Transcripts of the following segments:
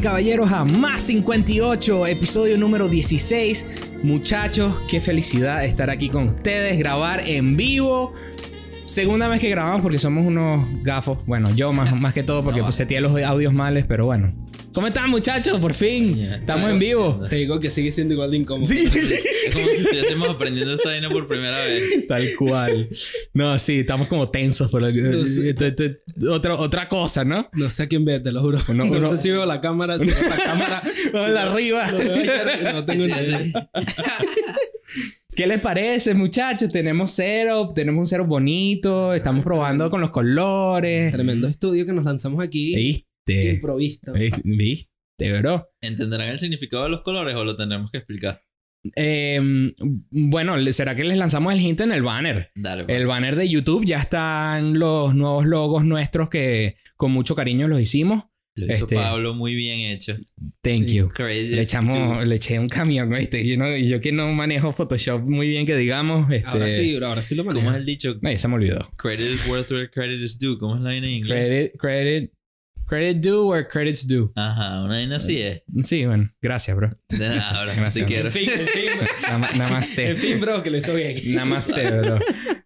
y caballeros a Más 58, episodio número 16. Muchachos, qué felicidad estar aquí con ustedes, grabar en vivo. Segunda vez que grabamos porque somos unos gafos. Bueno, yo más, más que todo porque No, pues, seteé los audios males, pero bueno. ¿Cómo están muchachos? Por fin. Ya, Estamos en vivo. Te digo que sigue siendo igual de incómodo. Sí. Es como si estuviésemos aprendiendo esta vaina por primera vez. Tal cual. No, sí, estamos como tensos, pero sé. T- t- otra, otra cosa, ¿no? No sé a quién ve, te lo juro. Uno- no sé si veo la cámara, si veo la cámara. Hola, arriba. Lo veo ahí, no tengo ni idea. ¿Qué les parece, muchachos? Tenemos setup, tenemos un setup bonito, estamos probando con los colores. Tremendo estudio que nos lanzamos aquí. ¿Viste? Improvisto. ¿Viste, ¿Viste, bro? ¿Entenderán el significado de los colores o lo tendremos que explicar? Eh, bueno, ¿será que les lanzamos el hint en el banner? Dale, pues. El banner de YouTube ya están los nuevos logos nuestros que con mucho cariño los hicimos. Lo hizo este- Pablo muy bien hecho. Thank you. Le echamos, le eché un camión, ¿viste? Yo, no- yo que no manejo Photoshop muy bien, que digamos. Este, Ahora sí, bro, ahora sí lo ¿Cómo manejo. es el dicho? Ay, se me olvidó. Credit is worth where credit is due. ¿Cómo es la vaina en inglés? Credit, credit, credit due where credit's due. Ajá, una vaina así es. Sí, bueno, gracias, bro. De nada, bro. Gracias. Si quiero. En fin, en fin. Nam- Namaste. En fin, bro, que lo hizo bien. Namaste, bro.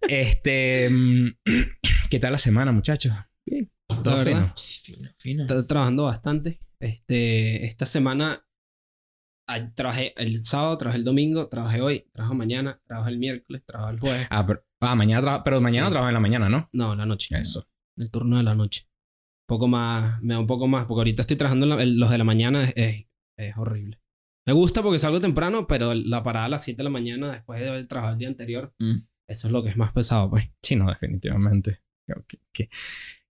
Este. mm, ¿Qué tal la semana, muchachos? Bien. Todo fino. Fino, fino. Estoy trabajando bastante. Este, esta semana trabajé el sábado, trabajé el domingo, trabajé hoy, trabajo mañana, trabajo el miércoles, trabajo el jueves. Ah, pero, ah, mañana tra- pero mañana Sí. trabajo en la mañana, ¿no? No, la noche. Eso. El turno de la noche. Un poco más, me da un poco más, porque ahorita estoy trabajando la- el- los de la mañana, es, es, es horrible. Me gusta porque salgo temprano, pero la parada a las 7 de la mañana después de haber trabajado el día anterior, Mm. eso es lo que es más pesado, pues. Sí, no, definitivamente.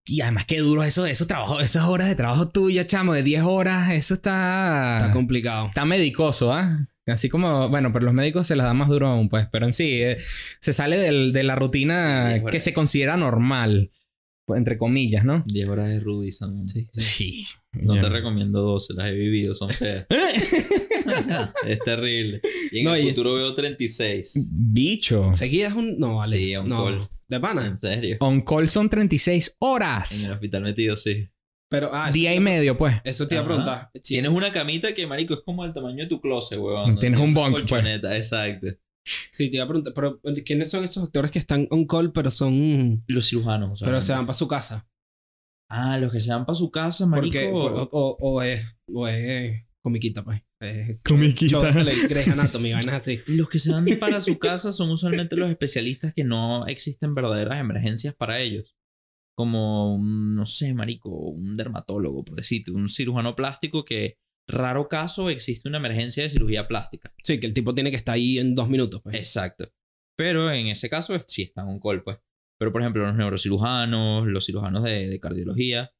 Y además, qué duro eso, esos trabajos, esas horas de trabajo tuya, chamo, de 10 horas, eso está. Está complicado. Está medicoso, ¿ah? Así como, bueno, pero los médicos se las da más duro aún, pues. Pero en sí, eh, se sale del- de la rutina Sí, que se considera normal, entre comillas, ¿no? 10 horas de Rudy son. Sí. No te recomiendo 12, las he vivido, son feas. es terrible. Y en No, el y- futuro veo 36. Bicho. Seguidas un. No, vale. Sí, on no. call. De pana. En serio. On call son 36 En horas. el hospital metido, sí. Pero, ah, Día y medio, pues. eso te iba a preguntar. Tienes una camita que, marico, es como el tamaño de tu closet, weón. Tienes un bunk, pues. colchoneta, exacto. Sí, te iba a preguntar. Pero, ¿quiénes son esos doctores que están on call, pero son. Los cirujanos, o sea, Pero se van para su casa? Ah, los que se van para su casa, marico. Porque, por- o, o es, o es comiquita, pues. Es Comiquita. Grey's Anatomy, vainas así. Los que se van para su casa son usualmente los especialistas que no existen verdaderas emergencias para ellos. Como, un, no sé, marico, un dermatólogo, por decirte, un cirujano plástico que raro caso existe una emergencia de cirugía plástica. Sí, que el tipo tiene que estar ahí en dos minutos, pues. Exacto. Pero en ese caso sí están un call, pues. Pero por ejemplo, los neurocirujanos, los cirujanos de, de cardiología,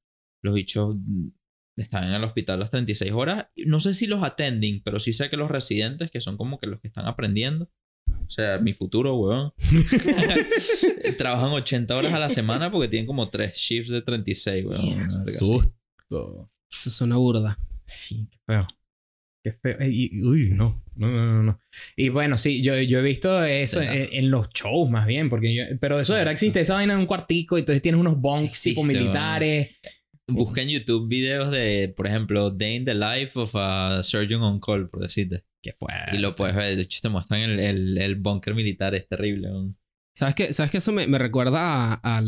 los bichos mm, están en el hospital las 36 horas. No sé si los attending, pero sí sé que los residentes, que son como que los que están aprendiendo, o sea, mi futuro, weón, trabajan 80 horas a la semana porque tienen como tres shifts de 36, weón. Una así. Susto. Eso suena burda. Sí, qué feo. Qué feo. Y- uy, no. No, no, no, no. Y bueno, sí, yo, yo he visto eso Será. en, en los shows más bien, porque yo, pero eso de verdad existe, esa vaina en un cuartico, y entonces tienes unos bunks Sí tipo militares. Busca en YouTube videos de, por ejemplo, Day in the Life of a Surgeon on Call, por decirte. Que fue. Y lo puedes ver. De hecho, te muestran el, el, el búnker militar. Es terrible. ¿Sabes qué? ¿Sabes qué? Eso me, me recuerda a, a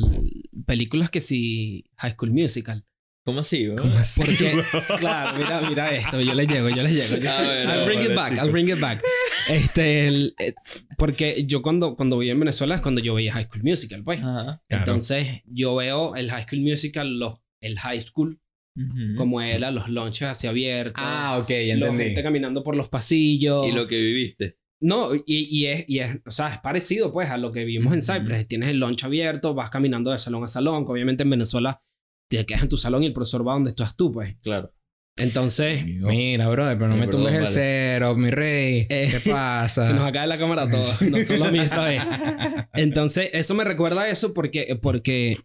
películas que sí... High School Musical. ¿Cómo así, weón? ¿Cómo así? Porque, claro, mira, mira esto. Yo le llego, yo le llego. Yo ver, I'll a bring ver, it back, chico. I'll bring it back. Este, el- eh, porque yo cuando, cuando vivía en Venezuela es cuando yo veía High School Musical, pues. Ajá. Claro. Entonces, yo veo el High School Musical, los, el High School, Ujú. como era, los lunches hacia abiertos. Ah, ok, ya la entendí. gente caminando por los pasillos. Y lo que viviste. No, y, y, es, y es, o sea, es parecido pues a lo que vimos en. Cypress. Tienes el lunch abierto, vas caminando de salón a salón, que obviamente en Venezuela te quedas en tu salón y el profesor va donde estás tú, pues. Claro. Entonces, Mira, brother, pero no me tumbes el vale. cero, mi rey. Eh, ¿Qué pasa? se nos acaba la cámara todo, no solo a mí esta vez. Entonces, eso me recuerda a eso porque, porque,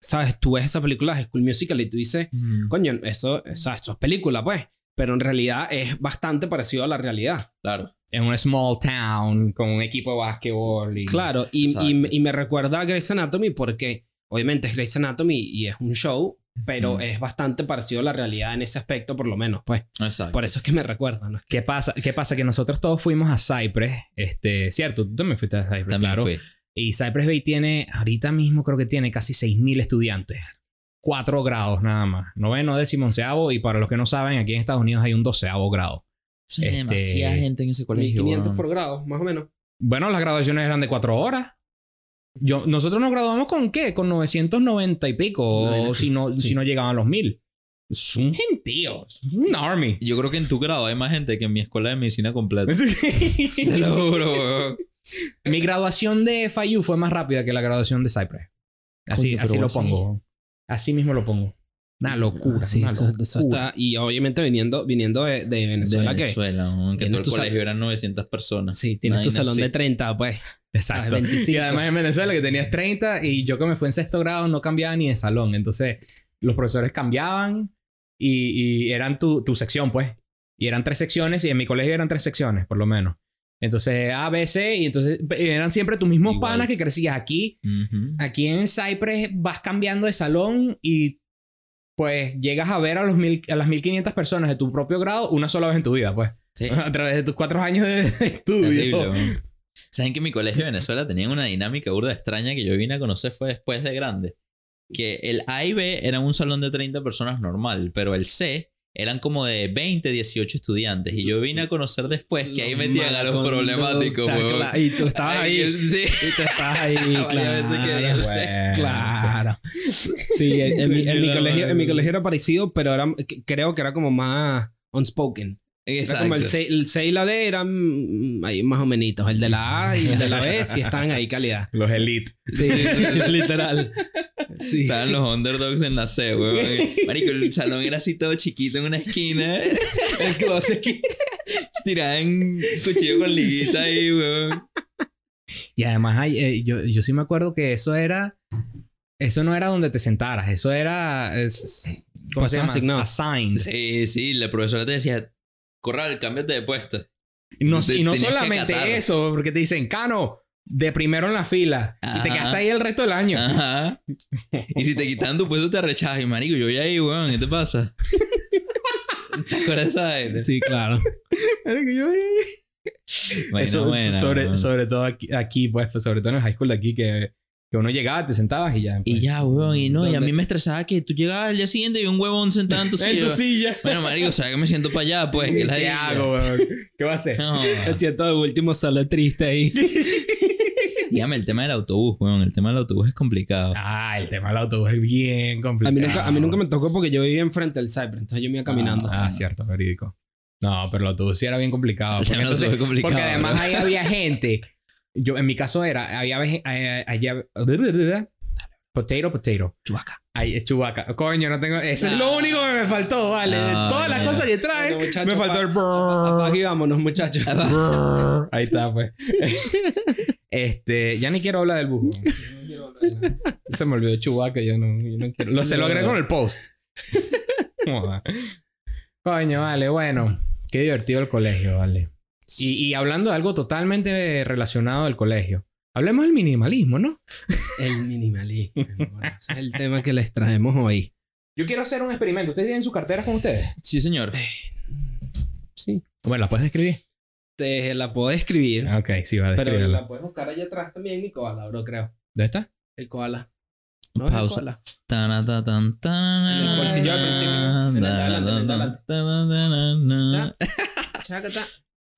sabes, tú ves esa película de School Musical y tú dices, Ujú. coño, eso, o sea, eso es película, pues. Pero en realidad es bastante parecido a la realidad. Claro. En una small town, con un equipo de básquetbol. Y... Claro, y, y, y me recuerda a Grey's Anatomy porque obviamente es Grey's Anatomy y es un show, pero es bastante parecido a la realidad en ese aspecto, por lo menos, pues. Exacto. Por eso es que me recuerda, ¿no? ¿Qué pasa? ¿Qué pasa? Que nosotros todos fuimos a Cypress, este, cierto, tú también fuiste a Cypress, También claro. fui. Y Cypress Bay tiene, ahorita mismo creo que tiene casi 6.000 estudiantes. Cuatro grados nada más. Noveno, décimo, onceavo. Y para los que no saben, aquí en Estados Unidos hay un doceavo grado. Hay Este, demasiada gente en ese colegio. 1500 weón. por grado, más o menos. Bueno, las graduaciones eran de cuatro horas. Yo, nosotros nos graduamos con qué? Con 990 y pico. Bueno, o sí, si no, sí. si no llegaban los 1000. Es un gentío. Es un army. Yo creo que en tu grado hay más gente que en mi escuela de medicina completa. Te lo juro, weón. Mi graduación de FIU fue más rápida que la graduación de Cypress. Así, así lo pongo. Así mismo lo pongo. Una locura. Sí, una eso, eso locura. está. Y obviamente viniendo, viniendo de, de Venezuela, de que Venezuela, que tienes tu sal- colegio eran 900 personas. sí, tienes tu salón así. de 30, pues. Exacto. Ah, 25. Y además en Venezuela que tenías 30 y yo que me fui en sexto grado no cambiaba ni de salón. Entonces los profesores cambiaban y, y eran tu, tu sección, pues. Y eran tres secciones y en mi colegio eran tres secciones, por lo menos. Entonces A, B, C y entonces eran siempre tus mismos Igual. panas que crecías aquí. Ujú. Aquí en Cypress vas cambiando de salón y pues llegas a ver a, los mil, a las 1500 personas de tu propio grado una sola vez en tu vida, pues. Sí. A través de tus cuatro años de, Terrible, estudio. weón. ¿Saben que mi colegio de Venezuela tenía una dinámica burda extraña que yo vine a conocer fue después de grande? Que el A y B eran un salón de 30 personas normal, pero el C eran como de 20, 18 estudiantes. Y yo vine a conocer después que ahí metían a los problemáticos, weón. claro. Y tú estabas ahí. Ahí, sí. Y tú estabas ahí, claro. Bueno, Claro. Sí, en, en mi, en mi colegio, en mi colegio era parecido, pero era, creo que era como más unspoken. Era Exacto. como el C, el C y la D eran ahí más o menos. El de la A y el de la B sí estaban ahí calidad. Los elite. Sí, literal. Sí. Estaban los underdogs en la C, weón. Marico, el salón era así todo chiquito en una esquina. El closet. Tiraban cuchillo con liguita ahí, weón. Y además hay, eh, yo, yo sí me acuerdo que eso era... Eso no era donde te sentaras. Eso era... es- ¿Cómo se llama? Assigned. Sí, sí, la profesora te decía, Corral, cámbiate de puesto. Y no, Te- y no tenías que solamente eso, porque te dicen, Cano, de primero en la fila. Y te quedaste ahí el resto del año. Ajá. Y si te quitan tu puesto, te rechazas. Y marico, yo voy ahí, weón, ¿qué te pasa? ¿Te acuerdas de esa vaina? Sí, claro. Marico, yo- Vaina Eso, buena, sobre, weón. sobre todo aquí, aquí, pues, pues, sobre todo en el high school de aquí, que, que uno llegaba, te sentabas y ya. Y pues. ya, weón, y no, y a mí me estresaba que tú llegabas al día siguiente y un huevón sentado en tu En tu silla. silla. Bueno, marico, ¿sabes que me siento para allá? Pues, que la ¿Qué diga. hago, weón? ¿Qué va a hacer? No. Me siento de último solo triste ahí. Dígame, el tema del autobús, weón. El tema del autobús es complicado. Ah, el tema del autobús es bien A complicado. mí, nunca, a mí nunca me tocó porque yo vivía enfrente del Cyber, entonces yo me iba caminando. Ah, cierto, verídico. No, pero el autobús sí era bien complicado. El Porque, tema del entonces- autobús es complicado, porque además ahí había gente. Yo, en mi caso era, había eh, allá. Potato, potato. Chubaca. Ay, es chubaca. Coño, no tengo. Eso es lo único que me faltó, vale. Todas las cosas que trae. Me faltó el. Y vámonos, muchachos. Ahí está, pues. este, ya ni quiero hablar del bus. Se me olvidó Chubaca, yo no, yo no quiero. Lo, se lo agrego en el post. Coño, vale, bueno. Qué divertido el colegio, vale. Y, y hablando de algo totalmente relacionado al colegio. Hablemos del minimalismo, ¿no? El minimalismo. Bueno, ese es el tema que les traemos hoy. Yo quiero hacer un experimento. ¿Ustedes tienen sus carteras con ustedes? Sí, señor. Sí. Bueno, ¿las puedes escribir? Te la puedo escribir. Ah, Ok, sí, va a pero la puedes buscar allá atrás también, mi koala, bro, creo. ¿Dónde está? El koala. ¿No es el Pausa. koala? Tana, ta, tan, tan, En el bolsillo al principio. Adelante, adelante.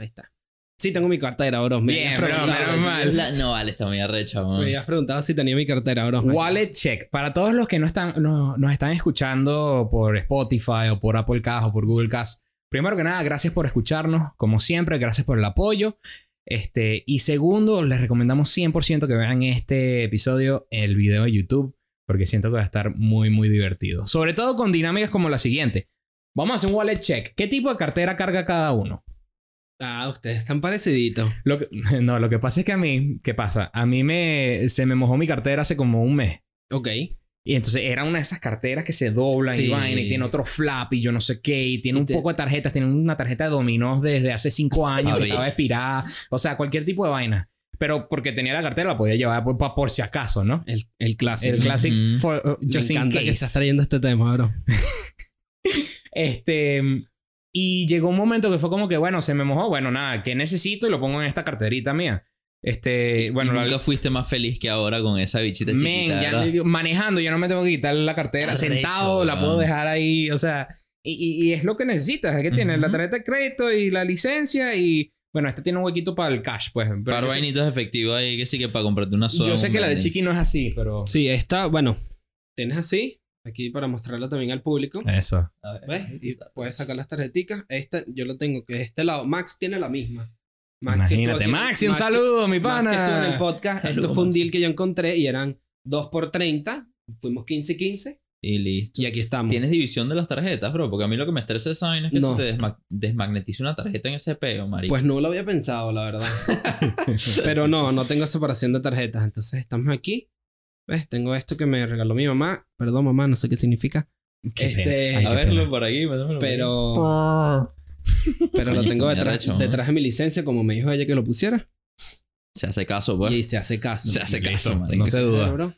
Ahí está. Sí, tengo mi cartera, bro. Me Bien, bro, menos mal. La- No, vale, está muy arrecha, Me habías preguntado si tenía mi cartera, bro. Wallet check. Para todos los que no están, no- nos están escuchando por Spotify o por Apple Cast o por Google Cast. Primero que nada, gracias por escucharnos. Como siempre, gracias por el apoyo. Este, y segundo, les recomendamos 100% que vean este episodio, el video de YouTube, porque siento que va a estar muy, muy divertido. Sobre todo con dinámicas como la siguiente. Vamos a hacer un wallet check. ¿Qué tipo de cartera carga cada uno? Ah, ustedes están pareciditos. Lo que- no, lo que pasa es que a mí, ¿qué pasa? A mí me, se me mojó mi cartera hace como un mes. Ok. Y entonces era una de esas carteras que se doblan y vaina y tiene otro flap y yo no sé qué. Y tiene Y un te- poco de tarjetas. Tiene una tarjeta de dominós desde hace cinco años que estaba expirada. O sea, cualquier tipo de vaina. Pero porque tenía la cartera, la podía llevar por, por, si acaso, ¿no? El, el clásico. El classic Ujú. for, uh, Me encanta que estás trayendo este tema, bro. Este. Y llegó un momento que fue como que, bueno, se me mojó. Bueno, nada, ¿qué necesito? Y lo pongo en esta carterita mía. Este. Bueno, y la- fuiste más feliz que ahora con esa bichita Men, chiquita, ya manejando, yo no me tengo que quitar la cartera. Arrecho, Sentado, la puedo dejar ahí. O sea, y, y- y es lo que necesitas. Es que tienes la tarjeta de crédito y la licencia. Y bueno, este tiene un huequito para el cash, pues. Pero Par yo sé- vainitos efectivos ahí que sí que para comprarte una soda. yo sé un que la de. Chiqui no es así, pero. Sí, esta, bueno, tienes así, aquí para mostrarla también al público. Eso. A ver. ¿Ves? Y puedes sacar las tarjeticas. Esta, yo lo tengo que de este lado. Max tiene la misma. Max Imagínate, aquí- Maxi, un Max que- saludo, mi Max que estuvo en el pana. podcast. Saludos, Esto fue un Maxi. deal que yo encontré y eran 2 por 30. Fuimos 15 y 15. Y listo. Y aquí estamos. ¿Tienes división de las tarjetas, bro? Porque a mí lo que me estresa de esa vaina es que No. se te desma- desmagnetice una tarjeta en ese peo, marico. Pues no lo había pensado, la verdad. Pero no, no tengo separación de tarjetas. Entonces estamos aquí. ¿Ves? Tengo esto que me regaló mi mamá. Perdón, mamá, no sé qué significa. Qué Este. Ay, a qué verlo pena. por aquí, por Pero, pero lo tengo detrás, detrás de mi licencia, como me dijo ella que lo pusiera. Se hace caso, pues. Y se hace caso. Se hace caso. No se duda.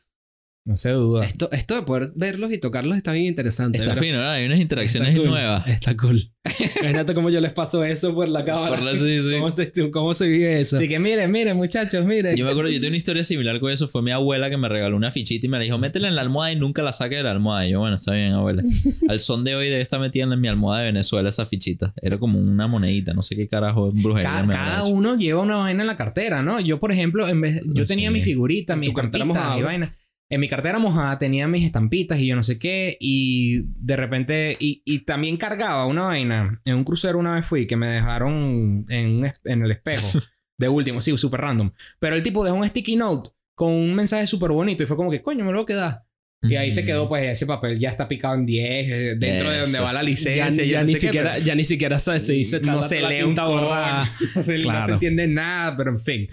No se duda. Esto, esto de poder verlos y tocarlos está bien interesante. Está bro. fino, ¿no? Hay unas interacciones Está cool. nuevas. Está cool. Imagínate cómo yo les paso eso por la cámara. Por la- sí, sí. ¿Cómo, se, ¿Cómo se vive eso? Así que miren, miren, muchachos, miren. Yo me acuerdo, yo tengo una historia similar con eso. Fue mi abuela que me regaló una fichita y me la dijo, métela en la almohada y nunca la saque de la almohada. Y yo, bueno, está bien, abuela. Al son de hoy debe estar metida en mi almohada de Venezuela esa fichita. Era como una monedita, no sé qué carajo, brujería. Cada, me uno lleva una vaina en la cartera, ¿no? Yo, por ejemplo, en vez, yo Sí. tenía mi figurita, mis tu cartera y vaina. En mi cartera mojada tenía mis estampitas y yo no sé qué. Y de repente, y, y también cargaba una vaina. En un crucero una vez fui que me dejaron en, en el espejo. de último, sí, súper random. Pero el tipo dejó un sticky note con un mensaje súper bonito y fue como que, coño, me lo voy a quedar. Y ahí se quedó, pues, ese papel ya está picado en 10, eh, dentro de donde Eso. va la ya, licencia. ya no ni qué, siquiera, ya ni siquiera se, dice no se lee un borrada. no se, no se Claro. entiende nada, pero en fin.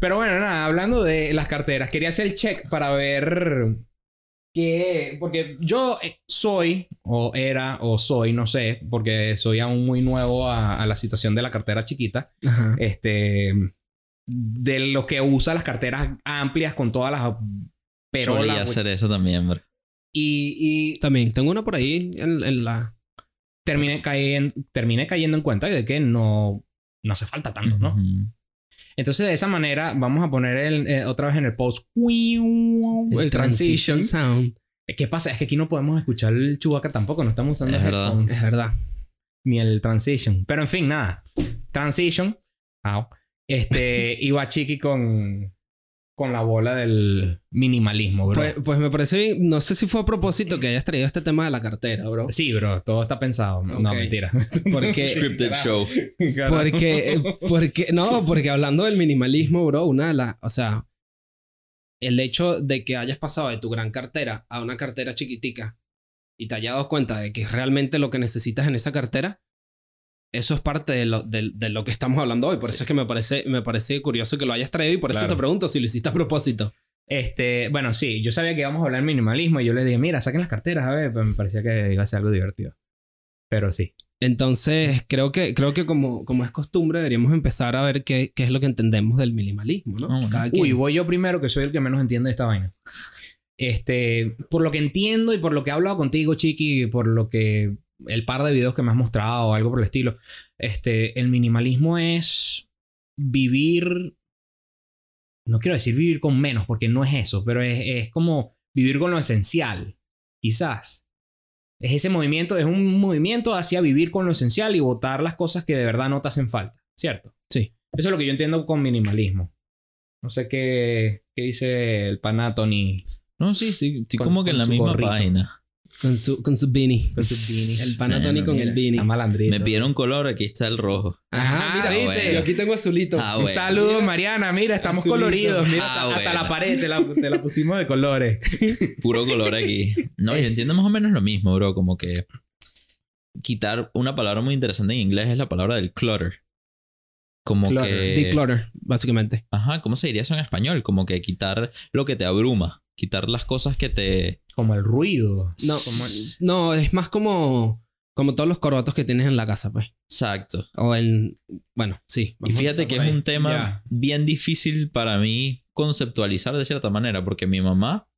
Pero bueno, nada, hablando de las carteras, quería hacer el check para ver que, porque yo eh, soy, o era, o soy, no sé, porque soy aún muy nuevo a, a la situación de la cartera chiquita, Ajá. este, de los que usa las carteras amplias con todas las Solía perolas. hacer eso también, bro. Y, y También tengo una por ahí en, en la. terminé, cayendo, terminé cayendo en cuenta de que no, no hace falta tanto, ¿no? Ujú. Entonces, de esa manera, vamos a poner el, eh, otra vez en el post el, transition. sound. ¿Qué pasa? Es que aquí no podemos escuchar el Chewbacca tampoco, no estamos usando Es verdad. headphones, Es verdad. ni el transition. Pero en fin, nada. Transition. Au. Este, iba Chiqui con, con la bola del minimalismo, bro. Pues, pues me parece bien. No sé si fue a propósito que hayas traído este tema de la cartera, bro. sí, bro, todo está pensado. No, mentira. Porque- Scripted show. Porque, porque, no, porque hablando del minimalismo, bro, una de las, o sea, el hecho de que hayas pasado de tu gran cartera a una cartera chiquitica y te hayas dado cuenta de que es realmente lo que necesitas en esa cartera, eso es parte de lo, de, de lo que estamos hablando hoy. Por eso es que me parece, me parece curioso que lo hayas traído y por eso te pregunto si lo hiciste a propósito. Este, bueno, sí, yo sabía que íbamos a hablar de minimalismo y yo les dije, mira, saquen las carteras, a ver, pues me parecía que iba a ser algo divertido. Pero sí. Entonces, creo que, creo que como, como es costumbre, deberíamos empezar a ver qué, qué es lo que entendemos del minimalismo, ¿no? Cada. Uy, voy yo primero, que soy el que menos entiende de esta vaina. Este, por lo que entiendo y por lo que he hablado contigo, Chiqui, por lo que el par de videos que me has mostrado o algo por el estilo, este, el minimalismo es vivir, no quiero decir vivir con menos, porque no es eso, pero es, es como vivir con lo esencial, quizás. Es ese movimiento, es un movimiento hacia vivir con lo esencial y votar las cosas que de verdad no te hacen falta, ¿cierto? Sí. Eso es lo que yo entiendo con minimalismo. No sé qué, qué dice el pana Tony No, sí, sí. Con- como que en la misma gorrito. página. Con su, con su beanie. con sus beanies. El panatoni Bueno, con mira, el beanie. Está malandrito. Me pidieron color, aquí está el rojo. Ajá, mira, ¿viste? bueno. Yo aquí tengo azulito. Ah, Un bueno. saludo, Mira. Mariana. Mira, estamos Azulito. coloridos. Mira, Ah, hasta, la pared te la, te la pusimos de colores. Puro color aquí. No, yo entiendo más o menos lo mismo, bro. Como que quitar una palabra muy interesante en inglés es la palabra del clutter. Como Clutter. que... Declutter, básicamente. Ajá, ¿cómo se diría eso en español? Como que quitar lo que te abruma. Quitar las cosas que te... Como el ruido. No, el- no, es más como, Como todos los corotos que tienes en la casa, pues. Exacto. O en. Bueno, sí. Y fíjate que es un tema bien difícil para mí conceptualizar de cierta manera, porque mi mamá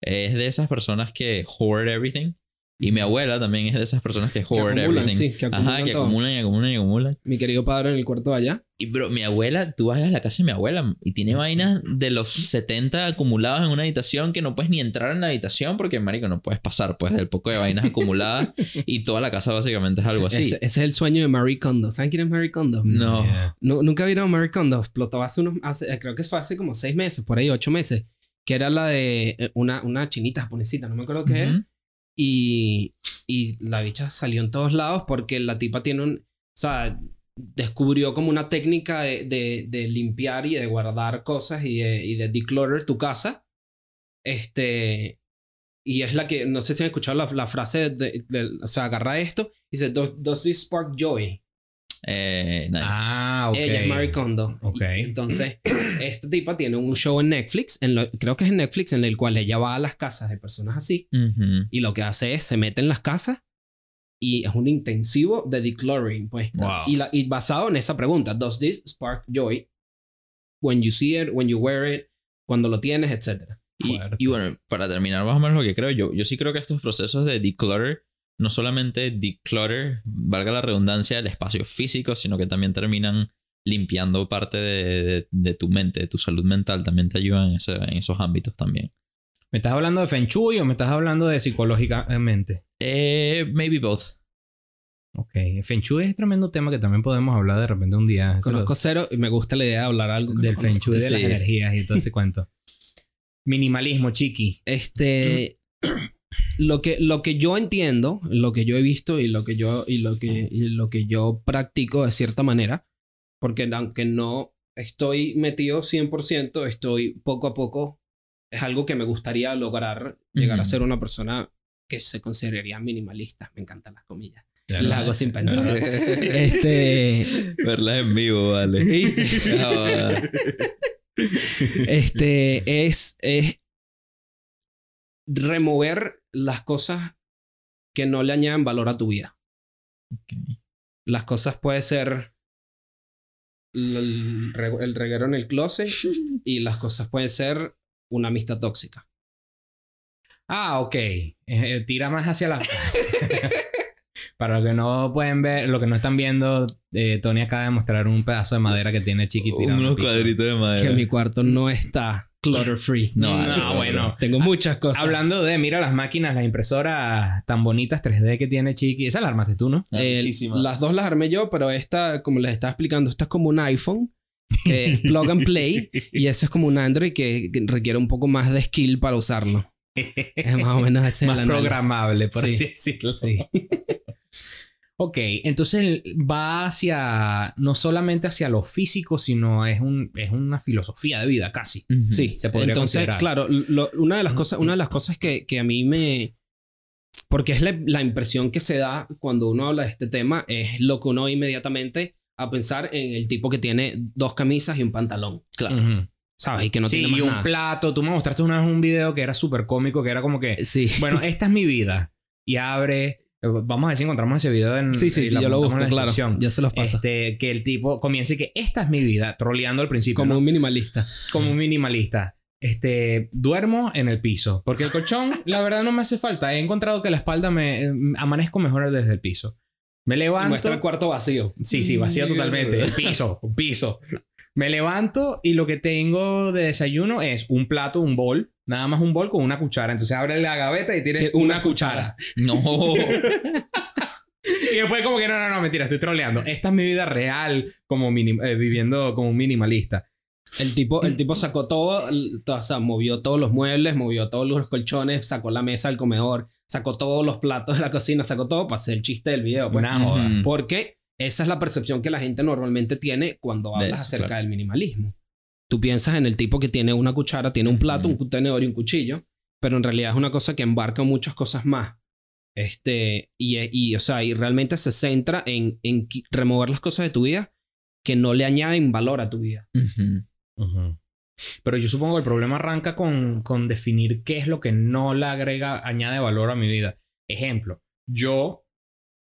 es de esas personas que hoard everything. Y mi abuela también es de esas personas que hoard acumulan, everything. sí, que Ajá, acumulan que todo. acumulan y acumulan y acumulan. Mi querido padre en el cuarto de allá. Y bro, mi abuela, tú vas a la casa de mi abuela y tiene vainas de los 70 acumuladas en una habitación que no puedes ni entrar en la habitación porque, marico, no puedes pasar pues del poco de vainas acumuladas y toda la casa básicamente es algo así. Ese, ese es el sueño de Marie Kondo. ¿Saben quién es Marie Kondo? No. Yeah. Nu- Nunca vieron Marie Kondo. Explotó hace unos. hace- eh, creo que fue hace como seis meses, por ahí, ocho meses. Que era la de eh, una, una chinita japonesita, no me acuerdo qué es. Ujú. Y, la bicha salió en todos lados porque la tipa tiene un. O sea, descubrió como una técnica de, de, de limpiar y de guardar cosas y de, y de declutter tu casa. Este. Y es la que. No sé si han escuchado la, frase de, de- O sea, agarra esto y dice: "Does- Does this spark joy? Eh, nice. Ah, ok. Ella es Marie Kondo. Ok. Y entonces, esta tipa tiene un show en Netflix, en lo- creo que es en Netflix, en el cual ella va a las casas de personas así y lo que hace es se mete en las casas y es un intensivo de decluttering, pues. Wow. Y, la- y basado en esa pregunta, ¿Does this spark joy when you see it, when you wear it, cuando lo tienes, etcétera? Y, Fuerte. y bueno, para terminar más o menos lo que creo, yo, yo sí creo que estos procesos de declutter no solamente declutter, valga la redundancia, el espacio físico, sino que también terminan limpiando parte de, de- de tu mente, de tu salud mental, también te ayudan en, ese- en esos ámbitos también. ¿Me estás hablando de Feng Shui o me estás hablando de psicológicamente? Eh, maybe both. Ok. Feng Shui es tremendo tema que también podemos hablar de repente un día. Conozco cero y me gusta la idea de hablar algo del Feng. Shui, de las energías y todo ese cuento. Minimalismo, chiqui. Este. Lo que, lo que yo entiendo, lo que yo he visto y lo que yo, y lo que, y lo que yo practico de cierta manera, porque aunque no estoy metido 100%, estoy poco a poco, es algo que me gustaría lograr, llegar a Ujú. ser una persona que se consideraría minimalista. Me encantan las comillas. Claro. Las hago sin pensar. este. Verlas en vivo, vale. Este es, es remover las cosas que no le añaden valor a tu vida. Las cosas puede ser el, re- el reguero en el closet y las cosas pueden ser una amistad tóxica. Ah, ok. Eh, eh, tira más hacia la. Para los que no pueden ver, lo que no están viendo, eh, Tony acaba de mostrar un pedazo de madera que tiene chiqui tirado en el Unos cuadritos de madera. Que mi cuarto no está clutter free. No, No, bueno. Tengo muchas cosas. Hablando de, mira las máquinas, las impresoras tan bonitas 3D que tiene Chiqui. Esa la armaste tú, ¿no? Ah, Eh, muchísimas. las dos las armé yo, pero esta, como les estaba explicando, esta es como un iPhone que es plug and play y ese es como un Android que, requiere un poco más de skill para usarlo. Es más o menos ese es Más el programable, por Sí. así decirlo. Sí. Ok, entonces va hacia, no solamente hacia lo físico, sino es, un, es una filosofía de vida casi. Sí, Se podría Entonces, considerar. claro, lo- una, de las cosas, una de las cosas que, que a mí me... Porque es la, la impresión que se da cuando uno habla de este tema, es lo que uno ve inmediatamente a pensar en el tipo que tiene dos camisas y un pantalón, Claro. Ujú. ¿sabes? Y que no sí, tiene más y un nada. plato. Tú me mostraste una vez un video que era súper cómico, que era como que, Sí. bueno, esta es mi vida. Y abre, vamos a ver si encontramos ese video en Sí, sí, yo lo busco, en la claro. Ya se los paso. Este, que el tipo comience que esta es mi vida, troleando al principio. como ¿no? un minimalista. como un minimalista. Este, duermo en el piso. Porque el colchón, la verdad, no me hace falta. He encontrado que la espalda me eh, amanezco mejor desde el piso. Me Y levanto. muestra el cuarto vacío. Sí, sí, vacío totalmente. El piso, un piso. Me levanto y lo que tengo de desayuno es un plato, un bol, nada más un bol con una cuchara. Entonces abre la gaveta y tiene Que- una, una cuchara. No. Y después como que no, no, no, mentira, estoy troleando. Esta es mi vida real como minim- eh, viviendo como un minimalista. El tipo, el tipo sacó todo, o sea, movió todos los muebles, movió todos los colchones, sacó la mesa del comedor, sacó todos los platos de la cocina, sacó todo para hacer el chiste del video. pues. Una joda. Porque esa es la percepción que la gente normalmente tiene cuando De hablas eso, acerca claro. del minimalismo. Tú piensas en el tipo que tiene una cuchara, tiene un plato, un tenedor y un cuchillo, pero en realidad es una cosa que embarca muchas cosas más. Este, y, y, o sea, y realmente se centra en, en remover las cosas de tu vida que no le añaden valor a tu vida. Pero yo supongo que el problema arranca con, con definir qué es lo que no le agrega, añade valor a mi vida. Ejemplo, yo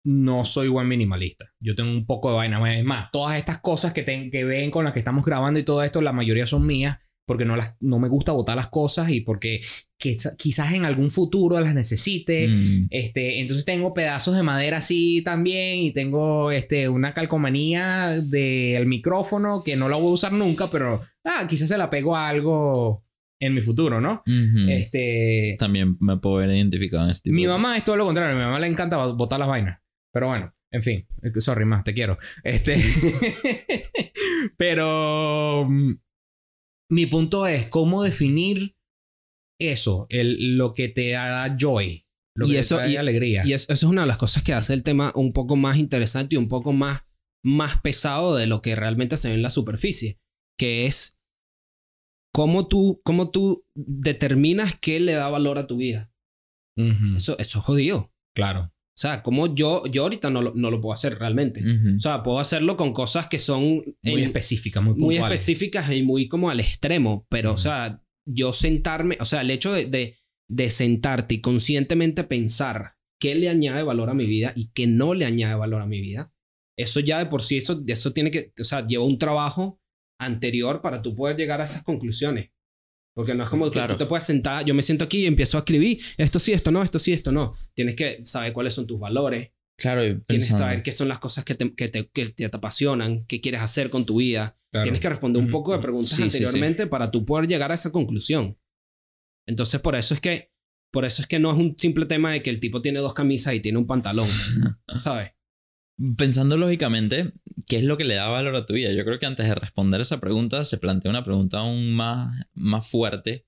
no soy buen minimalista. Yo tengo un poco de vaina. Es más, todas estas cosas que, ten- que ven con las que estamos grabando y todo esto, la mayoría son mías porque no, las, no me gusta botar las cosas y porque quizá- quizás en algún futuro las necesite. Mm. Este, entonces tengo pedazos de madera así también y tengo este, una calcomanía del micrófono que no la voy a usar nunca, pero ah, quizás se la pego a algo en mi futuro, ¿no? Este, También me puedo ver identificado en este tipo mi mamá es todo lo contrario, a mi mamá le encanta bo- botar las vainas, pero bueno, en fin, eh, sorry más, te quiero. Este, pero mm, mi punto es cómo definir eso, el, lo que te da joy, lo Y que eso- te da y- alegría. Y es- eso es una de las cosas que hace el tema un poco más interesante y un poco más, más pesado de lo que realmente se ve en la superficie, que es cómo tú, cómo tú determinas qué le da valor a tu vida. Eso, eso es jodido. Claro. O sea, como yo, yo ahorita no lo, no lo puedo hacer realmente. Ujú. O sea, puedo hacerlo con cosas que son Muy en- específica, muy muy específicas y muy como al extremo, pero, o Ujú. sea, yo sentarme, o sea, el hecho de, de, de sentarte y conscientemente pensar qué le añade valor a mi vida y qué no le añade valor a mi vida, eso ya de por sí, eso, eso tiene que, o sea, lleva un trabajo anterior para tú poder llegar a esas conclusiones. Porque no es como que Claro. tú te puedes sentar, yo me siento aquí y empiezo a escribir, esto sí, esto no, esto sí, esto no. Tienes que saber cuáles son tus valores, Claro, tienes que saber qué son las cosas que te, que te, que te apasionan, qué quieres hacer con tu vida. Claro. Tienes que responder un poco de preguntas Sí, sí, sí. anteriormente para tú poder llegar a esa conclusión. Entonces, por eso es que, por eso es que no es un simple tema de que el tipo tiene dos camisas y tiene un pantalón, ¿sabes? Pensando lógicamente, ¿qué es lo que le da valor a tu vida? Yo creo que antes de responder esa pregunta se plantea una pregunta aún más, más fuerte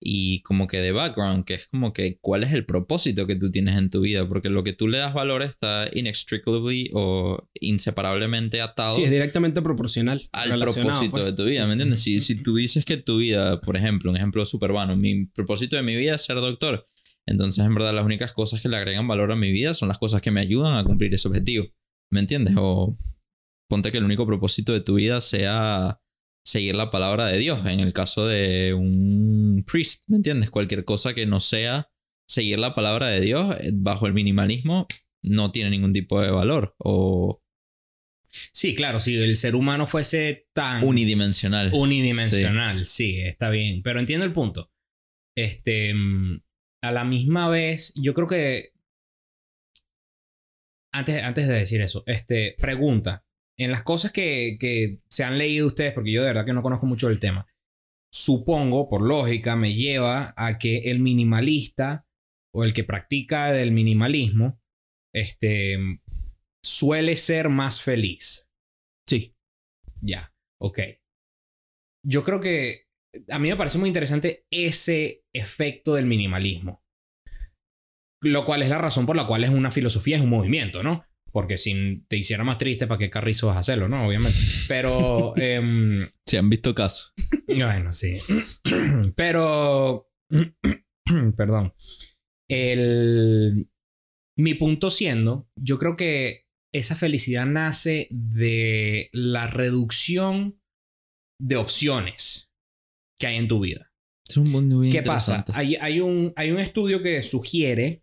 y como que de background, que es como que cuál es el propósito que tú tienes en tu vida, porque lo que tú le das valor está inextricably o inseparablemente atado Sí, es directamente proporcional. al relacionado, propósito pues. de tu vida, ¿me entiendes? Si, si tú dices que tu vida, por ejemplo, un ejemplo súper vano, mi propósito de mi vida es ser doctor, entonces en verdad las únicas cosas que le agregan valor a mi vida son las cosas que me ayudan a cumplir ese objetivo, ¿me entiendes? O ponte que el único propósito de tu vida sea seguir la palabra de Dios, en el caso de un priest, ¿me entiendes? Cualquier cosa que no sea seguir la palabra de Dios eh, bajo el minimalismo no tiene ningún tipo de valor o Sí, claro, si el ser humano fuese tan Unidimensional. Unidimensional, sí. está bien. Pero entiendo el punto. Este, mm, a la misma vez, yo creo que antes, antes de decir eso, este, pregunta. En las cosas que, que se han leído ustedes, porque yo de verdad que no conozco mucho del tema, supongo, por lógica, me lleva a que el minimalista o el que practica del minimalismo, este, suele ser más feliz. Sí. Ya, ok. Yo creo que a mí me parece muy interesante ese efecto del minimalismo. Lo cual es la razón por la cual es una filosofía, es un movimiento, ¿no? Porque si te hiciera más triste, ¿para qué carrizo vas a hacerlo, no? Obviamente. Pero, em, si han visto caso. bueno, sí. Pero, perdón. El, mi punto siendo, yo creo que esa felicidad nace de la reducción de opciones que hay en tu vida. Es un mundo muy ¿Qué pasa? Hay, hay un, hay un estudio que sugiere.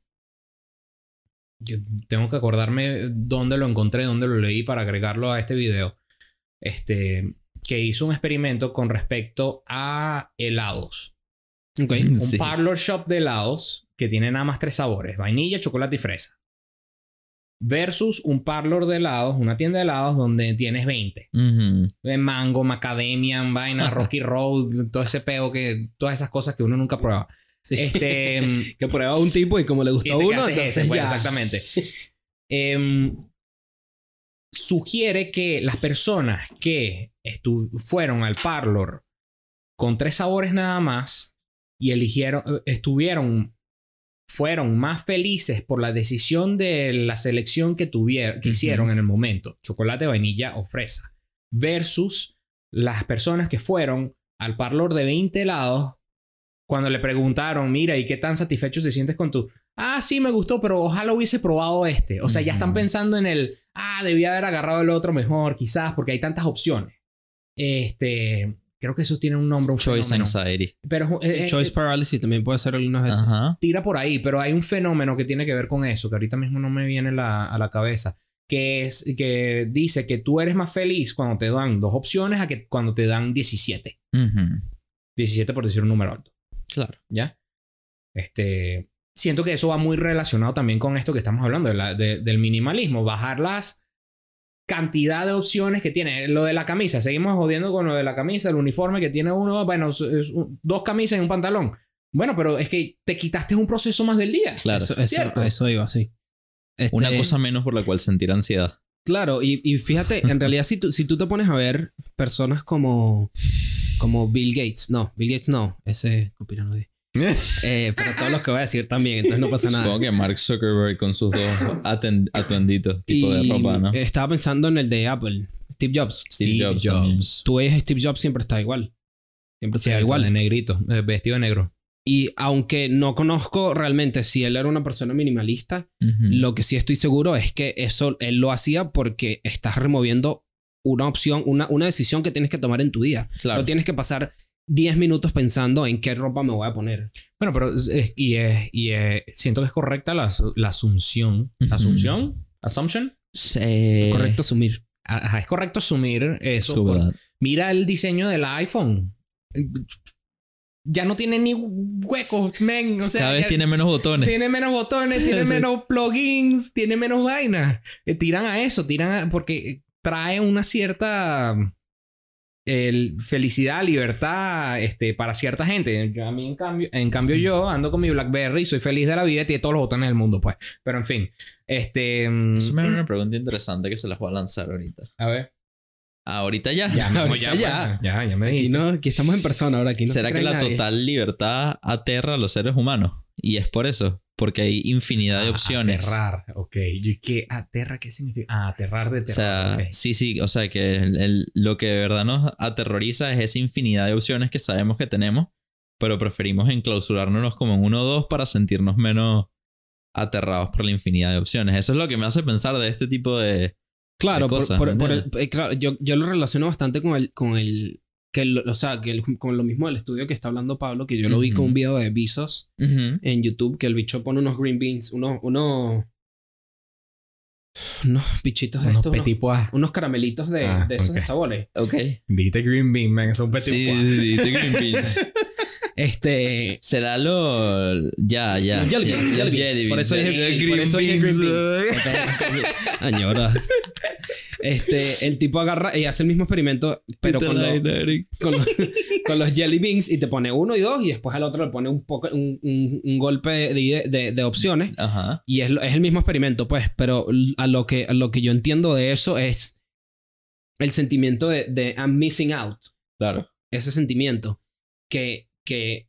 Yo tengo que acordarme dónde lo encontré, dónde lo leí para agregarlo a este video. Este. Que hizo un experimento con respecto a helados. Ok. Un Sí. parlor shop de helados que tiene nada más tres sabores: vainilla, chocolate y fresa. Versus un parlor de helados, una tienda de helados donde tienes 20 Ujú. de mango, macadamia, vaina, rocky road, todo ese peo que todas esas cosas que uno nunca prueba. Sí. Este, em, que prueba un tipo y como le a uno, entonces ese, pues, ya. exactamente. em, sugiere que las personas que fueron al parlor con tres sabores nada más y eligieron, eh, estuvieron, fueron más felices por la decisión de la selección que tuvieron, que hicieron en el momento, chocolate, vainilla o fresa, versus las personas que fueron al parlor de 20 helados cuando le preguntaron, mira, ¿y qué tan satisfecho te sientes con tu? Ah, sí, me gustó, pero ojalá hubiese probado este. O sea, ya están pensando en el, ah, debía haber agarrado el otro mejor, quizás, porque hay tantas opciones. Este, creo que eso tiene un nombre, un Choice fenómeno. anxiety. Pero eh, eh, Choice paralysis también puede ser algunas veces. Ajá. tira por ahí, pero hay un fenómeno que tiene que ver con eso, que ahorita mismo no me viene la- a la cabeza, que es que dice que tú eres más feliz cuando te dan dos opciones a que cuando te dan 17. Ujú. 17 por decir un número alto, Claro. ¿ya? Este, siento que eso va muy relacionado también con esto que estamos hablando, de la- de- del minimalismo, bajar las cantidad de opciones que tiene. Lo de la camisa, seguimos jodiendo con lo de la camisa, el uniforme que tiene uno, bueno, es- es un- dos camisas y un pantalón. Bueno, pero es que te quitaste un proceso más del día. Claro. Eso, eso, eso iba, sí. Este, Una cosa menos por la cual sentir ansiedad. Claro, y, y fíjate, en realidad, si tú, si tú te pones a ver personas como, como Bill Gates, no, Bill Gates no, ese conspiranoide. Eh, pero todos los que voy a decir también, entonces no pasa nada. Supongo que Mark Zuckerberg con sus dos atuenditos, tipo de Y ropa, ¿no? Estaba pensando en el de Apple, Steve Jobs. Steve Jobs también. Tú ves Steve Jobs siempre está igual. Siempre está igual. de negrito, eh, vestido de negro. Y aunque no conozco realmente si él era una persona minimalista, Ujú. lo que sí estoy seguro es que eso él lo hacía porque estás removiendo una opción, una, una decisión que tienes que tomar en tu día. Claro. No tienes que pasar 10 minutos pensando en qué ropa me voy a poner. Bueno, pero es- y, es, y es- siento que es correcta la, la asunción. ¿Asunción? ¿Assumption? Sí. Correcto asumir. Ajá, es correcto asumir eso. Por- mira el diseño del iPhone. Ya no tiene ni huecos, men. O sea, Cada vez tiene menos botones. tiene menos botones, tiene menos plugins, tiene menos vainas. Eh, tiran a eso, tiran a, porque trae una cierta el, felicidad, libertad este, para cierta gente. Yo, a mí, en cambio, en cambio, yo ando con mi Blackberry, soy feliz de la vida y tiene todos los botones del mundo, pues. Pero en fin, este. mm, Eso me da una pregunta interesante que se las voy a lanzar ahorita. A ver. Ah, ahorita ya. Ya, mismo, Ahorita ya, ya. ya, ya me Aquí, dijiste. no, aquí estamos en persona ahora. Aquí no ¿Será se que la nadie. total libertad aterra a los seres humanos? Y es por eso. Porque hay infinidad de Ah, opciones. Aterrar, ok. ¿Y qué aterra? ¿Qué significa? Ah, aterrar de O sea, terror. sí, sí, o sea que el- el- lo que de verdad nos aterroriza es esa infinidad de opciones que sabemos que tenemos, pero preferimos enclausurarnos como en uno o dos para sentirnos menos aterrados por la infinidad de opciones. Eso es lo que me hace pensar de este tipo de... Claro, de por- cosas, por, ¿me por el- eh, claro, yo, yo lo relaciono bastante con el, con el, que el- o sea, que el- con lo mismo del estudio que está hablando Pablo, que yo lo vi con un video de Visos en YouTube, que el bicho pone unos green beans, unos, unos, unos bichitos de Unos estos, unos, petit pois. unos caramelitos de, Ah, de esos de sabores. Ok. Viste Green Bean, man. Son petit Sí, pois. sí, sí, sí, green beans. Este, Será lo... Ya, ya. Los jelly beans, jelly Por eso dije, Green por eso dije green beans. beans. Añora. Este, el tipo agarra y hace el mismo experimento, pero con, lo- con, los, con los jelly beans y te pone uno y dos y después al otro le pone un, poco, un, un- un golpe de, de- de opciones Ajá. y es, es el mismo experimento, pues, pero a lo que, a lo que yo entiendo de eso es el sentimiento de, de I'm missing out, Claro. ese sentimiento que, que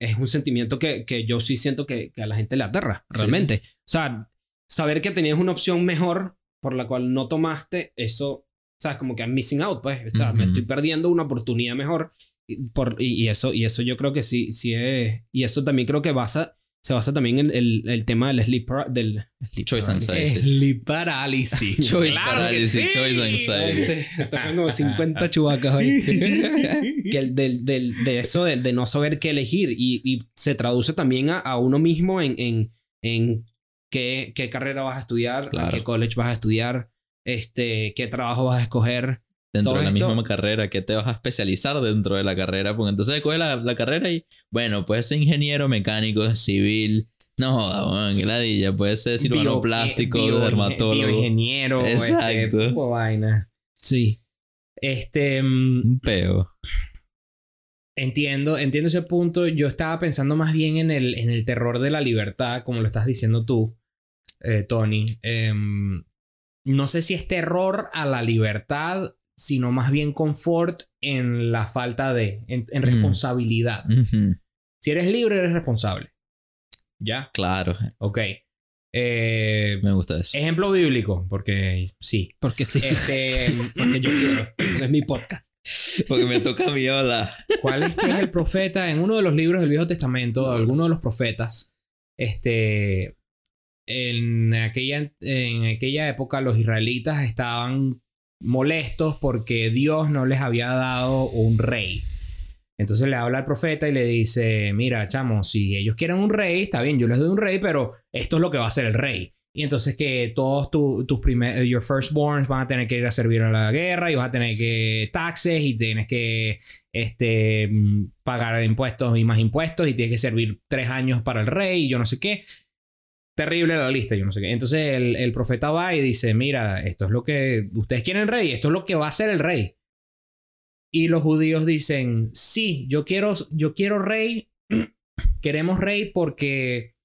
es un sentimiento que, que yo sí siento que, que a la gente le aterra, Sí, realmente. O sea, saber que tenías una opción mejor por la cual no tomaste, eso, sabes, como que I'm missing out, pues, o sea, me estoy perdiendo una oportunidad mejor. Y, por, y, y eso, y eso yo creo que sí, sí es, y eso también creo que basa, se basa también en el, el tema del sleep, para- del sleep Choice paralysis. anxiety. Sleep parálisis. Choice Claro que paralysis, sí. choice anxiety. Tengo como 50 chubacas hoy. que el del, del- de eso de, de no saber qué elegir y, y se traduce también a, a uno mismo en, en, en qué, qué carrera vas a estudiar, Claro. a qué college vas a estudiar, este, qué trabajo vas a escoger. Dentro Todo de la esto- misma carrera, que te vas a especializar dentro de la carrera, porque entonces coges la, la carrera y, bueno, puedes ser ingeniero mecánico, civil, no joda, ladilla, puedes ser cirujano Bio- plástico, bio- dermatólogo, Bioingeniero. Exacto. Este, tipo de vaina. Sí. Este. mm, un peo. Entiendo, entiendo ese punto. Yo estaba pensando más bien en el, en el terror de la libertad, como lo estás diciendo tú, eh, Tony. Em, no sé si es terror a la libertad, sino más bien confort en la falta de, en, en Mm. responsabilidad. Si eres libre, eres responsable. ¿Ya? Claro, Ok. Eh, me gusta eso. ejemplo bíblico, porque sí. Porque sí. Este, porque yo quiero. es mi podcast. Porque me toca a mí hablar. ¿Cuál es, que es el profeta? En uno de los libros del Viejo Testamento, alguno de los profetas, este, en aquella, en aquella época los israelitas estaban molestos porque Dios no les había dado un rey. Entonces le habla al profeta y le dice, mira, chamo, si ellos quieren un rey, está bien, yo les doy un rey, pero esto es lo que va a ser el rey. Y entonces que todos tu- tus primeros, your firstborns van a tener que ir a servir a la guerra y vas a tener que taxes y tienes que este, mm, pagar impuestos y más impuestos y tienes que servir tres años para el rey y yo no sé qué. Terrible la lista, yo no sé qué. Entonces el, el profeta va y dice, mira, esto es lo que ustedes quieren rey, esto es lo que va a ser el rey. Y los judíos dicen, sí, yo quiero, yo quiero rey, queremos rey porque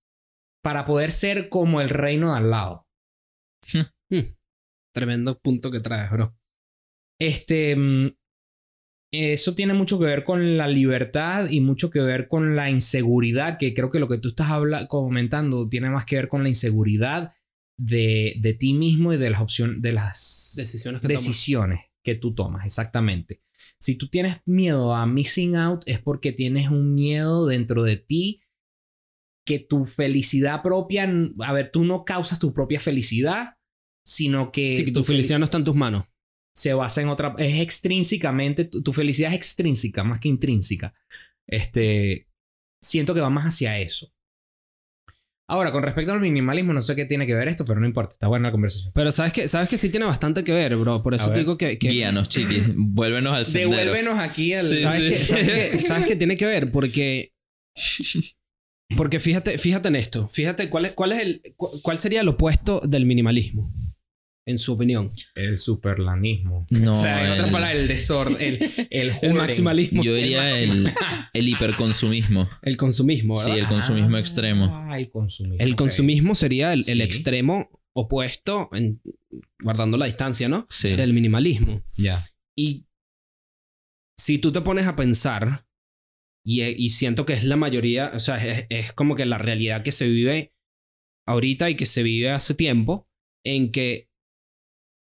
para poder ser como el reino de al lado. Tremendo punto que traes, bro. Este, mm, eso tiene mucho que ver con la libertad y mucho que ver con la inseguridad, que creo que lo que tú estás comentando tiene más que ver con la inseguridad de, de ti mismo y de las opciones, de las Decisiones que tomas. decisiones que tú tomas, exactamente. Si tú tienes miedo a missing out es porque tienes un miedo dentro de ti que tu felicidad propia, a ver, tú no causas tu propia felicidad, sino que, Sí, que tu tu felicidad no está en tus manos. Se basa en otra, es extrínsecamente, tu, tu felicidad es extrínseca más que intrínseca. Este, siento que va más hacia eso. Ahora, con respecto al minimalismo, no sé qué tiene que ver esto, pero no importa, está buena la conversación. Pero sabes que, sabes que sí tiene bastante que ver, bro. Por eso te digo que. que Guíanos, chiquis. Vuélvenos al sendero. Devuélvenos aquí al... Sí, ¿sabes, sí. que, sabes, que, sabes que tiene que ver? Porque. Porque fíjate, fíjate en esto. Fíjate cuál es, cuál es el. cu- cuál sería el opuesto del minimalismo. En su opinión. El superlanismo. No, o sea, en otras el- palabras, el desorden, el, el, El maximalismo. Yo diría el, el hiperconsumismo. El consumismo, Sí, ¿verdad? el consumismo Ah, extremo. el consumismo. El ok. consumismo sería el, el Sí. extremo opuesto, en- guardando la distancia, ¿no? Sí. Del minimalismo. Ya. Y si tú te pones a pensar, y, y siento que es la mayoría, o sea, es, es como que la realidad que se vive ahorita y que se vive hace tiempo, en que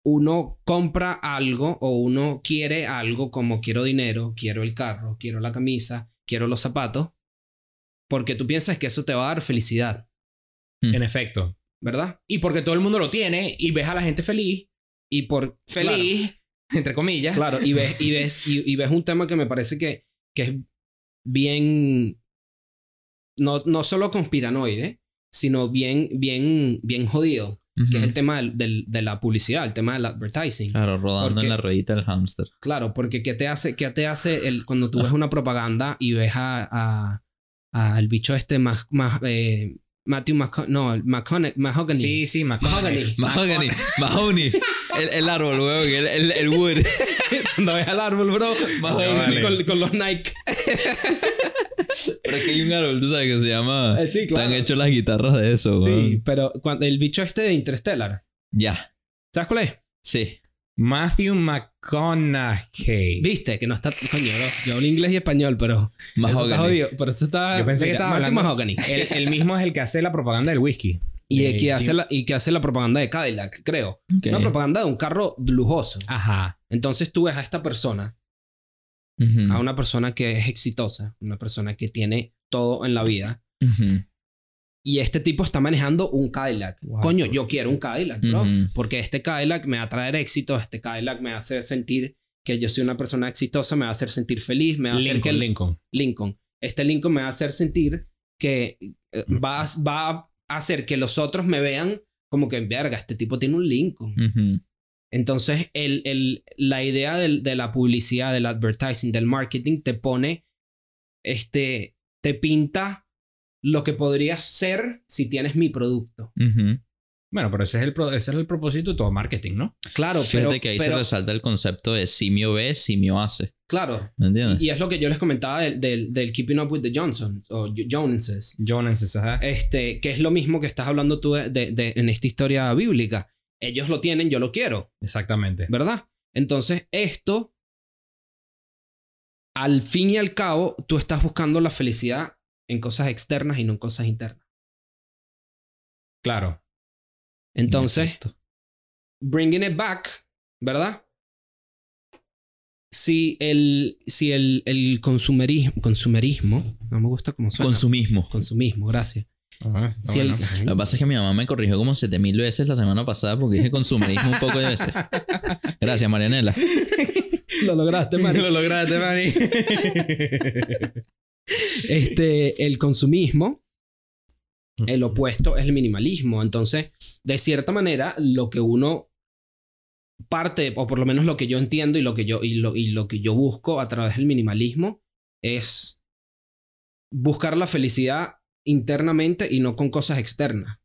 uno compra algo o uno quiere algo como quiero dinero, quiero el carro, quiero la camisa, quiero los zapatos, porque tú piensas que eso te va a dar felicidad, En efecto. ¿verdad? Y porque todo el mundo lo tiene y ves a la gente feliz, Y por feliz, entre comillas. Claro, y ves, y ves, y, y ves un tema que me parece que, que es bien. No, no solo conspiranoide, sino bien, bien, bien jodido. Que es el tema del, del- de la publicidad, el tema del advertising. Claro, rodando Porque- en la ruedita del hámster. Claro, porque ¿qué te hace, qué te hace el, cuando tú ves una propaganda y ves a, a, a el bicho este más, más eh, Matthew McConaughey, no, McConaughey, Mahogany. Sí, sí, McConaughey. Mahogany. Mahoney. El, el árbol, weón. El, el, el wood. Cuando ves al árbol, bro, Vale. con, con los Nike. Pero es que hay un árbol, tú sabes, que se llama... Eh, sí, claro. Están hechos las guitarras de eso, Sí, weón. pero cuando, el bicho este de Interstellar, Ya. ¿sabes cuál es? Sí. Matthew McConaughey. Viste que no está. Coño, bro. Yo hablo inglés y español, pero. Mahogany. Pero eso está. Yo pensé que estaba Matthew hablando- Mahogany. El, el mismo es el que hace la propaganda del whisky. Y, Eh, que hace la, y que hace la propaganda de Cadillac, creo. Una propaganda de un carro lujoso. Ajá. Entonces tú ves a esta persona, a una persona que es exitosa, una persona que tiene todo en la vida. Ujú. Y este tipo está manejando un Cadillac. Wow. Coño, yo quiero un Cadillac, bro. Porque este Cadillac me va a traer éxito. Este Cadillac me va a hacer sentir que yo soy una persona exitosa, me va a hacer sentir feliz, me va a hacer que Lincoln, Lincoln. Lincoln. Este Lincoln me va a hacer sentir que eh, va, a- va a hacer que los otros me vean como que, verga, este tipo tiene un Lincoln. Entonces, el, el- la idea del- de la publicidad, del advertising, del marketing, te pone, este, te pinta lo que podrías ser si tienes mi producto. Ujú. Bueno, pero ese es el, pro- ese es el propósito de todo marketing, ¿no? Claro, Fíjate pero, que ahí pero- se resalta el concepto de simio ve, simio hace. claro. ¿Me entiendes? Y, y es lo que yo les comentaba del, del, del Keeping Up with the Johnsons o Joneses. Jonas, ajá. Este, que es lo mismo que estás hablando tú de, de- de- en esta historia bíblica. Ellos lo tienen, yo lo quiero, Exactamente. ¿verdad? Entonces, esto, al fin y al cabo, tú estás buscando la felicidad en cosas externas y no en cosas internas. Claro. Entonces, bringing it back, ¿verdad? Si el, si el, el consumerismo, consumerismo, no me gusta cómo suena. Consumismo. consumismo, gracias. Ah, el-. Lo que pasa es que mi mamá me corrigió como 7000 veces la semana pasada porque dije consumerismo un poco de veces. Gracias, Marianela. Lo lograste, Mari. Lo lograste, Mari. Este, el consumismo, el opuesto es el minimalismo. Entonces, de cierta manera, lo que uno parte, o por lo menos lo que yo entiendo y lo que yo, y lo, y lo que yo busco a través del minimalismo, es buscar la felicidad internamente y no con cosas externas.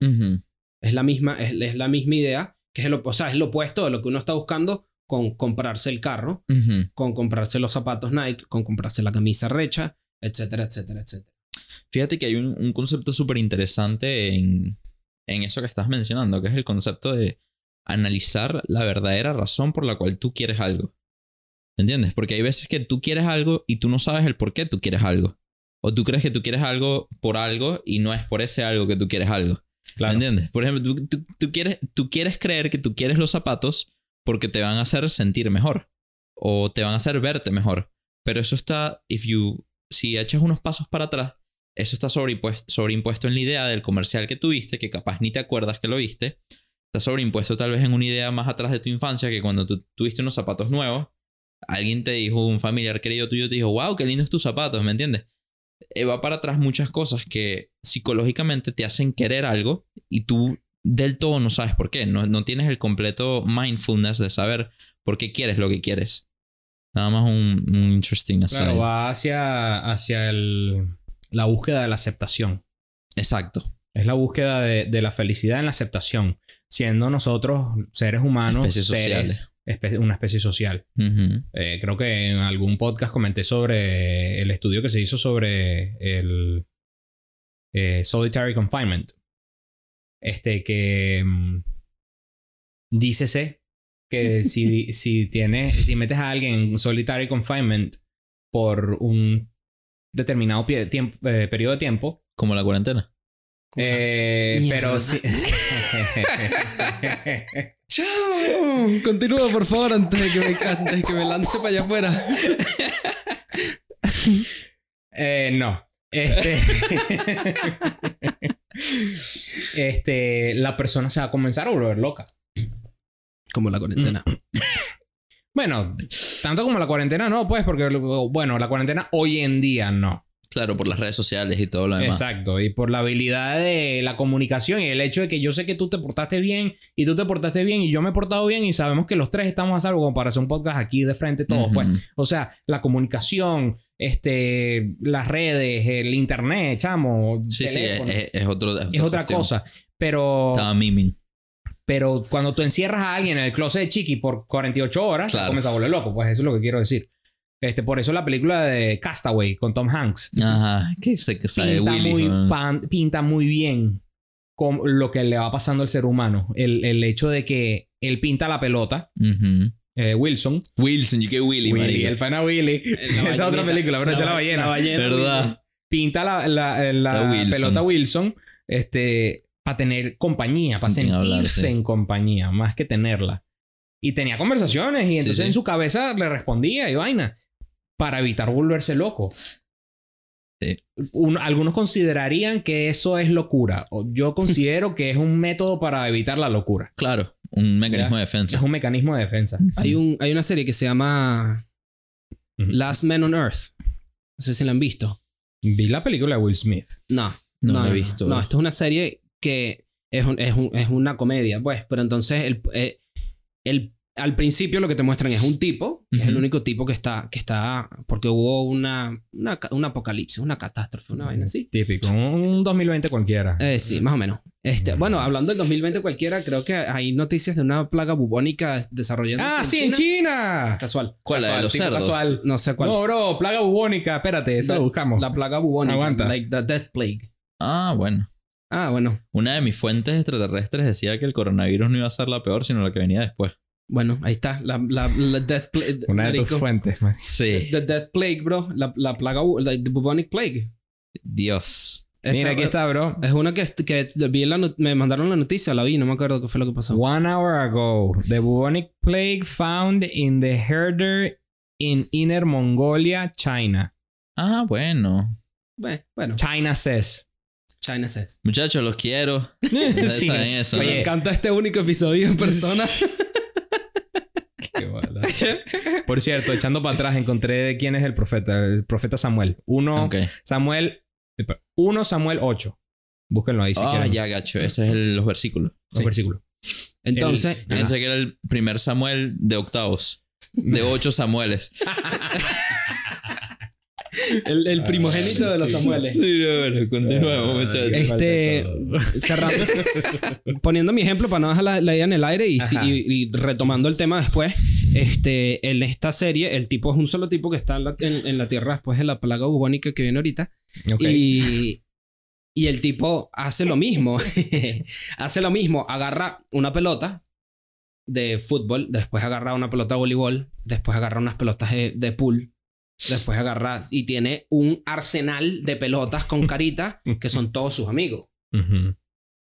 Es la misma, es, es la misma idea, que es el, o sea, es lo opuesto de lo que uno está buscando con comprarse el carro, con comprarse los zapatos Nike, con comprarse la camisa recha, etcétera, etcétera, etcétera. Fíjate que hay un, un concepto súper interesante en, en eso que estás mencionando, que es el concepto de analizar la verdadera razón por la cual tú quieres algo. ¿Entiendes? Porque hay veces que tú quieres algo y tú no sabes el por qué tú quieres algo. O tú crees que tú quieres algo por algo y no es por ese algo que tú quieres algo. Claro. ¿Entiendes? Por ejemplo, tú, tú- tú quieres, tú quieres creer que tú quieres los zapatos porque te van a hacer sentir mejor. O te van a hacer verte mejor. Pero eso está, if you, si echas unos pasos para atrás, eso está sobreimpuesto, sobreimpuesto en la idea del comercial que tuviste, que capaz ni te acuerdas que lo viste. Está sobreimpuesto tal vez en una idea más atrás de tu infancia, que cuando tú tuviste unos zapatos nuevos, alguien te dijo, un familiar querido tuyo te dijo, wow, qué lindos tus zapatos, ¿me entiendes? Eh, va para atrás muchas cosas que psicológicamente te hacen querer algo y tú del todo no sabes por qué. No, no tienes el completo mindfulness de saber por qué quieres lo que quieres. Nada más un, un interesting aside. Claro, va hacia, hacia el, la búsqueda de la aceptación. Exacto. Es la búsqueda de, de la felicidad en la aceptación. Siendo nosotros seres humanos, Especies seres, espe- una especie social. Eh, creo que en algún podcast comenté sobre el estudio que se hizo sobre el eh, solitary confinement. Este que mm, dícese que si, si tienes, si metes a alguien en solitary confinement por un determinado pie- tiemp- eh, periodo de tiempo, Como la cuarentena. eh, pero sí. ¡Chao! Continúa, por favor, antes de que me, antes de que me lance para allá afuera. Eh, no. Este. este. La persona se va a comenzar a volver loca. Como la cuarentena. Bueno, tanto como la cuarentena no, pues, porque, bueno, la cuarentena hoy en día no. Claro, por las redes sociales y todo lo demás. Exacto. Y por la habilidad de la comunicación y el hecho de que yo sé que tú te portaste bien y tú te portaste bien y yo me he portado bien y sabemos que los tres estamos a salvo como para hacer un podcast aquí de frente todos, pues. O sea, la comunicación, este, las redes, el internet, chamo, Sí, sí, es, es- es otro, es otra cuestión. cosa. Pero, Estaba miming. Pero cuando tú encierras a alguien en el closet de Chiqui por 48 horas, Claro. comienza a volver loco. Pues eso es lo que quiero decir. Este, por eso la película de Castaway con Tom Hanks Ajá. Que se que sabe pinta, Willy. muy, pan- pinta muy bien con lo que le va pasando al ser humano. El, el hecho de que él pinta la pelota, Ujú. eh, Wilson. Wilson, you que Willy, Willy, el pana Willy. Esa es otra película, pero esa es la ballena. ¿Verdad? pinta la, la- la La Wilson. pelota Wilson este, para tener compañía, para sentirse hablar, sí. en compañía, más que tenerla. Y tenía conversaciones y entonces sí. en su cabeza le respondía y vaina para evitar volverse loco. Sí. Un- algunos considerarían que eso es locura. Yo considero que es un método para evitar la locura. Claro, un mecanismo de defensa. Es un mecanismo de defensa. Hay, un, hay una serie que se llama. Last Man on Earth. No sé si la han visto. Vi la película de Will Smith. No. No, no, he visto. No, esto es una serie que es, un- es, un- es una comedia, pues. Pero entonces, el, eh, el- al principio lo que te muestran es un tipo. que Es el único tipo que está... Que está porque hubo una, una, un apocalipsis, una catástrofe, una vaina así. Típico. Un 2020 cualquiera. Eh, sí, más o menos. Este, bueno, hablando del 2020 cualquiera, creo que hay noticias de una plaga bubónica desarrollándose ah, sí, en China. Casual. ¿Cuál? La de Casual, los cerdos. casual. No sé cuál. No, bro, plaga bubónica. Espérate, eso La- lo buscamos. La plaga bubónica. Aguanta. Like the death plague. Ah, bueno. Ah, bueno. Una de mis fuentes extraterrestres decía que el coronavirus no iba a ser la peor, sino la que venía después. Bueno, ahí está. La, la, la death plague. Una de tus fuentes. man. Sí. The Death Plague, bro. La, la plaga, bu- la, the bubonic plague. Dios. Esa- Mira, aquí está, bro. Es una que, que vi en la me mandaron la noticia, la vi, no me acuerdo qué fue lo que pasó. One hour ago, the bubonic plague found in the herder in Inner Mongolia, China. Ah. Bueno, bueno. China says. China Says. Muchachos, los quiero. Sí. saben eso, ¿no? Me encanta este único episodio en persona. Qué bola. Por cierto, echando para atrás, encontré de quién es el profeta. El profeta Samuel. Uno. Samuel. espera, Uno Samuel 8. Búsquenlo ahí si Ah, quieren. ya, gacho. Ese es el- los versículos. Los Sí. versículos. Entonces, pensé que era el primer Samuel de octavos. De ocho Samueles. el, el primogénito de los sí. Samueles. Sí, no, bueno, continuemos, Ay, muchachos. Este, cerrando, poniendo mi ejemplo para no dejar la, la idea en el aire y, si- Ajá. y- y retomando el tema después, este, en esta serie el tipo es un solo tipo que está en la, en- en la Tierra después de la plaga bubónica que viene ahorita Ok. y, y el tipo hace lo mismo, hace lo mismo, agarra una pelota de fútbol, después agarra una pelota de voleibol, después agarra unas pelotas de, de pool, después agarra y tiene un arsenal de pelotas con carita que son todos sus amigos. Ujú.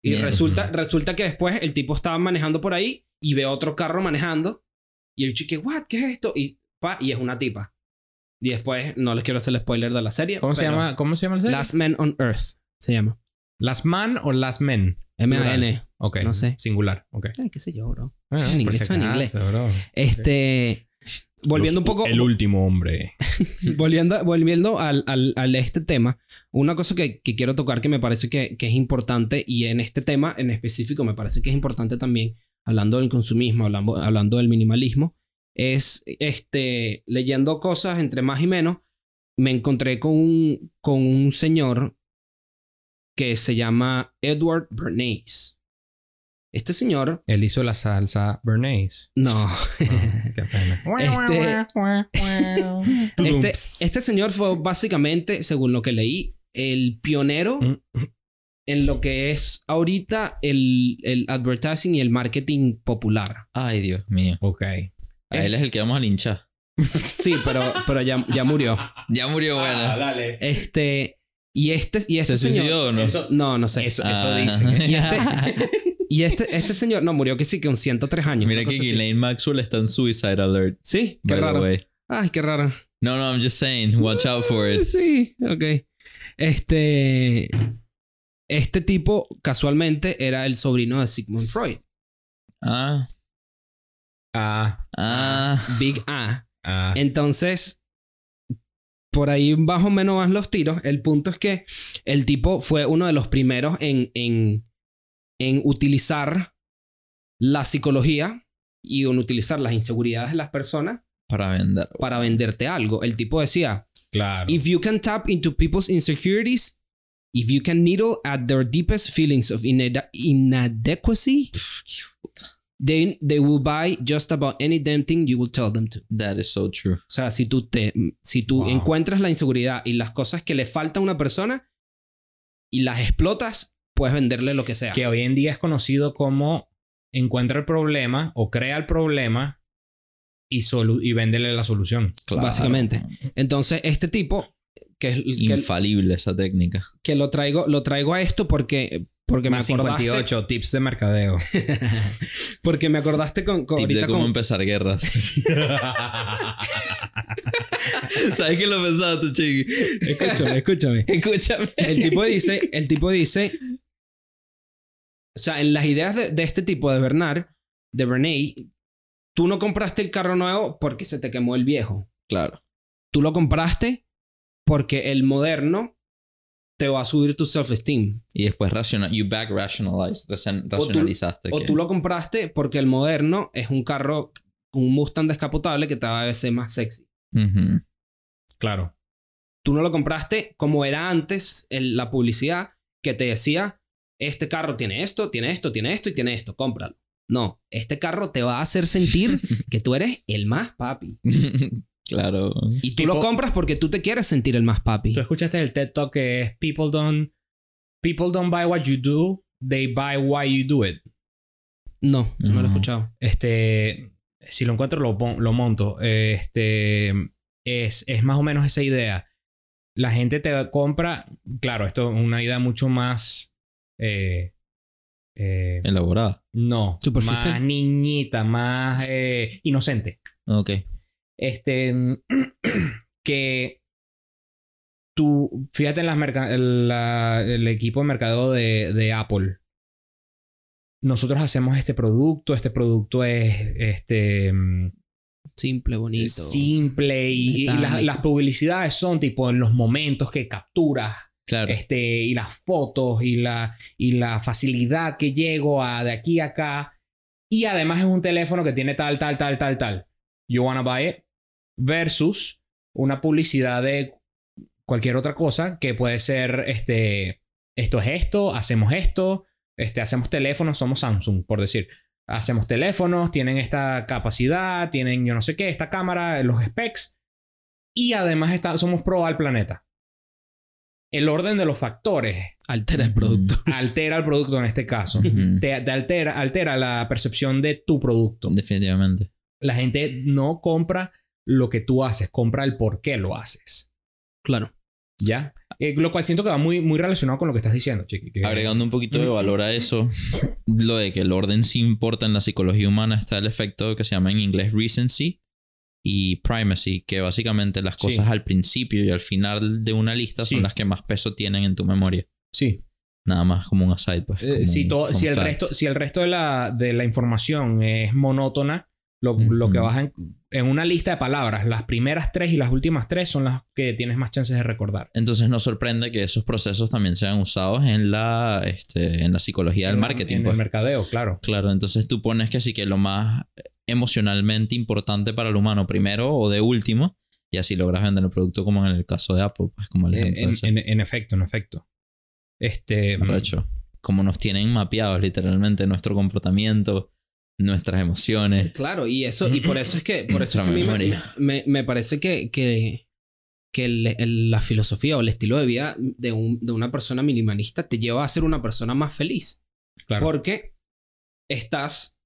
Y Mierda. resulta, resulta que después el tipo estaba manejando por ahí y ve otro carro manejando. Y el chico, ¿what? ¿Qué es esto? Y, pa, y es una tipa. Y después, no les quiero hacer el spoiler de la serie. ¿Cómo se llama? ¿Cómo se llama la serie? Last Men on Earth se llama. ¿Last Man o Last Men? M-A-N. Ok. No sé. Singular. Ok. Ay, qué sé yo, bro. Ah, en inglés, eso en inglés. bro. Este. Volviendo un Los- poco. El último hombre. volviendo, volviendo al, al, al este tema, una cosa que, que quiero tocar que me parece que, que es importante y en este tema en específico me parece que es importante también, hablando del consumismo, hablando, hablando del minimalismo, es este, leyendo cosas entre más y menos, me encontré con un, con un señor que se llama Edward Bernays. Este señor, Él hizo la salsa Bernays. no, Ah, qué pena. este, este señor fue básicamente, según lo que leí, el pionero Mm. en lo que es ahorita el, el advertising y el marketing popular. Ay, Dios mío. Ok. A él es el que vamos a linchar. Sí, pero, pero ya, ya murió. Ya murió, bueno. dale. Este, y este, y este ¿Se señor. suicidó o no? Eso, No, no sé. eso, Ah. eso dicen. Y este, y este, este señor, no, murió que sí, que con 103 años. Mira que. Ghislaine Maxwell está en Suicide Alert. Sí, qué by the raro. way. Ay, qué raro. No, no, I'm just saying. Watch out for it. Sí, ok. Este. Este tipo, casualmente, era el sobrino de Sigmund Freud. Ah, Ah, ah. Big A. ah. Entonces, por ahí más o menos van los tiros. El punto es que el tipo fue uno de los primeros en, en, en utilizar la psicología y en utilizar las inseguridades de las personas Para vender. para venderte algo. El tipo decía, Claro. If you can tap into people's insecurities, if you can needle at their deepest feelings of inade- inadequacy, then they will buy just about any damn thing you will tell them to. That is so true. O sea, si tú te si tú Wow. encuentras la inseguridad y las cosas que le falta a una persona y las explotas, puedes venderle lo que sea. que hoy en día es conocido como encuentra el problema o crea el problema y, solu- y véndele la solución. Claro. Básicamente. Entonces, este tipo que, es- que, Infalible esa técnica. que lo traigo lo traigo a esto porque porque me acordaste 58 tips de mercadeo. porque me acordaste con, con- Tip de cómo con empezar guerras. ¿Sabes qué lo pensaste, chiqui? escúchame, escúchame. Escúchame. El tipo dice, el tipo dice, o sea, en las ideas de, de este tipo de Bernard, de Bernays, tú no compraste el carro nuevo porque se te quemó el viejo. Claro. Tú lo compraste porque el moderno te va a subir tu self-esteem. Y después racional, you back rationalize, racionalizaste. O que- tú lo compraste porque el moderno es un carro, un Mustang descapotable que te va a ser más sexy. Claro. Tú no lo compraste como era antes el- la publicidad que te decía, este carro tiene esto, tiene esto, tiene esto y tiene esto, cómpralo. No, este carro te va a hacer sentir que tú eres el más papi. claro. Y tú Tipo- lo compras porque tú te quieres sentir el más papi. Tú escuchaste el TED Talk que es People don't, people don't buy what you do, they buy why you do it. No, no lo he No. escuchado. Este, si lo encuentro, lo, lo monto. Este, es, es más o menos esa idea. La gente te compra, claro, esto es una idea mucho más, eh, eh, Elaborada. no, Superficial. más niñita, más eh, inocente. Ok. Este, que tú, fíjate en las merca- en la- el equipo de mercadeo de, de Apple. Nosotros hacemos este producto, este producto es este mm, Simple, bonito. simple y, y las, las publicidades son tipo en los momentos que capturas Claro. este, y las fotos y la, y la facilidad que llego a de aquí a acá. Y además es un teléfono que tiene tal, tal, tal, tal, tal. You wanna buy it? Versus una publicidad de cualquier otra cosa que puede ser este, esto es esto, hacemos esto, este, hacemos teléfonos, somos Samsung, por decir. Hacemos teléfonos, tienen esta capacidad, tienen yo no sé qué, esta cámara, los specs. Y además está, somos pro al planeta. El orden de los factores Altera el producto. altera el producto en este caso. Te, te altera, altera la percepción de tu producto. Definitivamente. La gente no compra lo que tú haces, compra el por qué lo haces. Claro. ¿Ya? Eh, lo cual siento que va muy, muy relacionado con lo que estás diciendo, Chiqui. que- Agregando un poquito de valor a eso, lo de que el orden sí importa en la psicología humana está el efecto que se llama en inglés recency y primacy, que básicamente las cosas Sí. al principio y al final de una lista son Sí. las que más peso tienen en tu memoria. Sí. Nada más como un aside, pues. Eh, si, todo- si, el resto, si el resto de la, de la información es monótona, lo, lo que vas en, en una lista de palabras, las primeras tres y las últimas tres son las que tienes más chances de recordar. Entonces nos sorprende que esos procesos también sean usados en la, este, en la psicología del marketing. En pues. el mercadeo, claro. Claro, entonces tú pones que sí que lo más emocionalmente importante para el humano primero o de último y así logras vender el producto como en el caso de Apple, pues como el En, ejemplo en- ese. en- en efecto, en efecto. Este. Arrecho. Como nos tienen mapeados literalmente nuestro comportamiento, nuestras emociones. Claro, y eso, y por eso es que, por eso es que me, me- me parece que, que, que el- el- la filosofía o el estilo de vida de, un- de una persona minimalista te lleva a ser una persona más feliz. Claro. Porque estás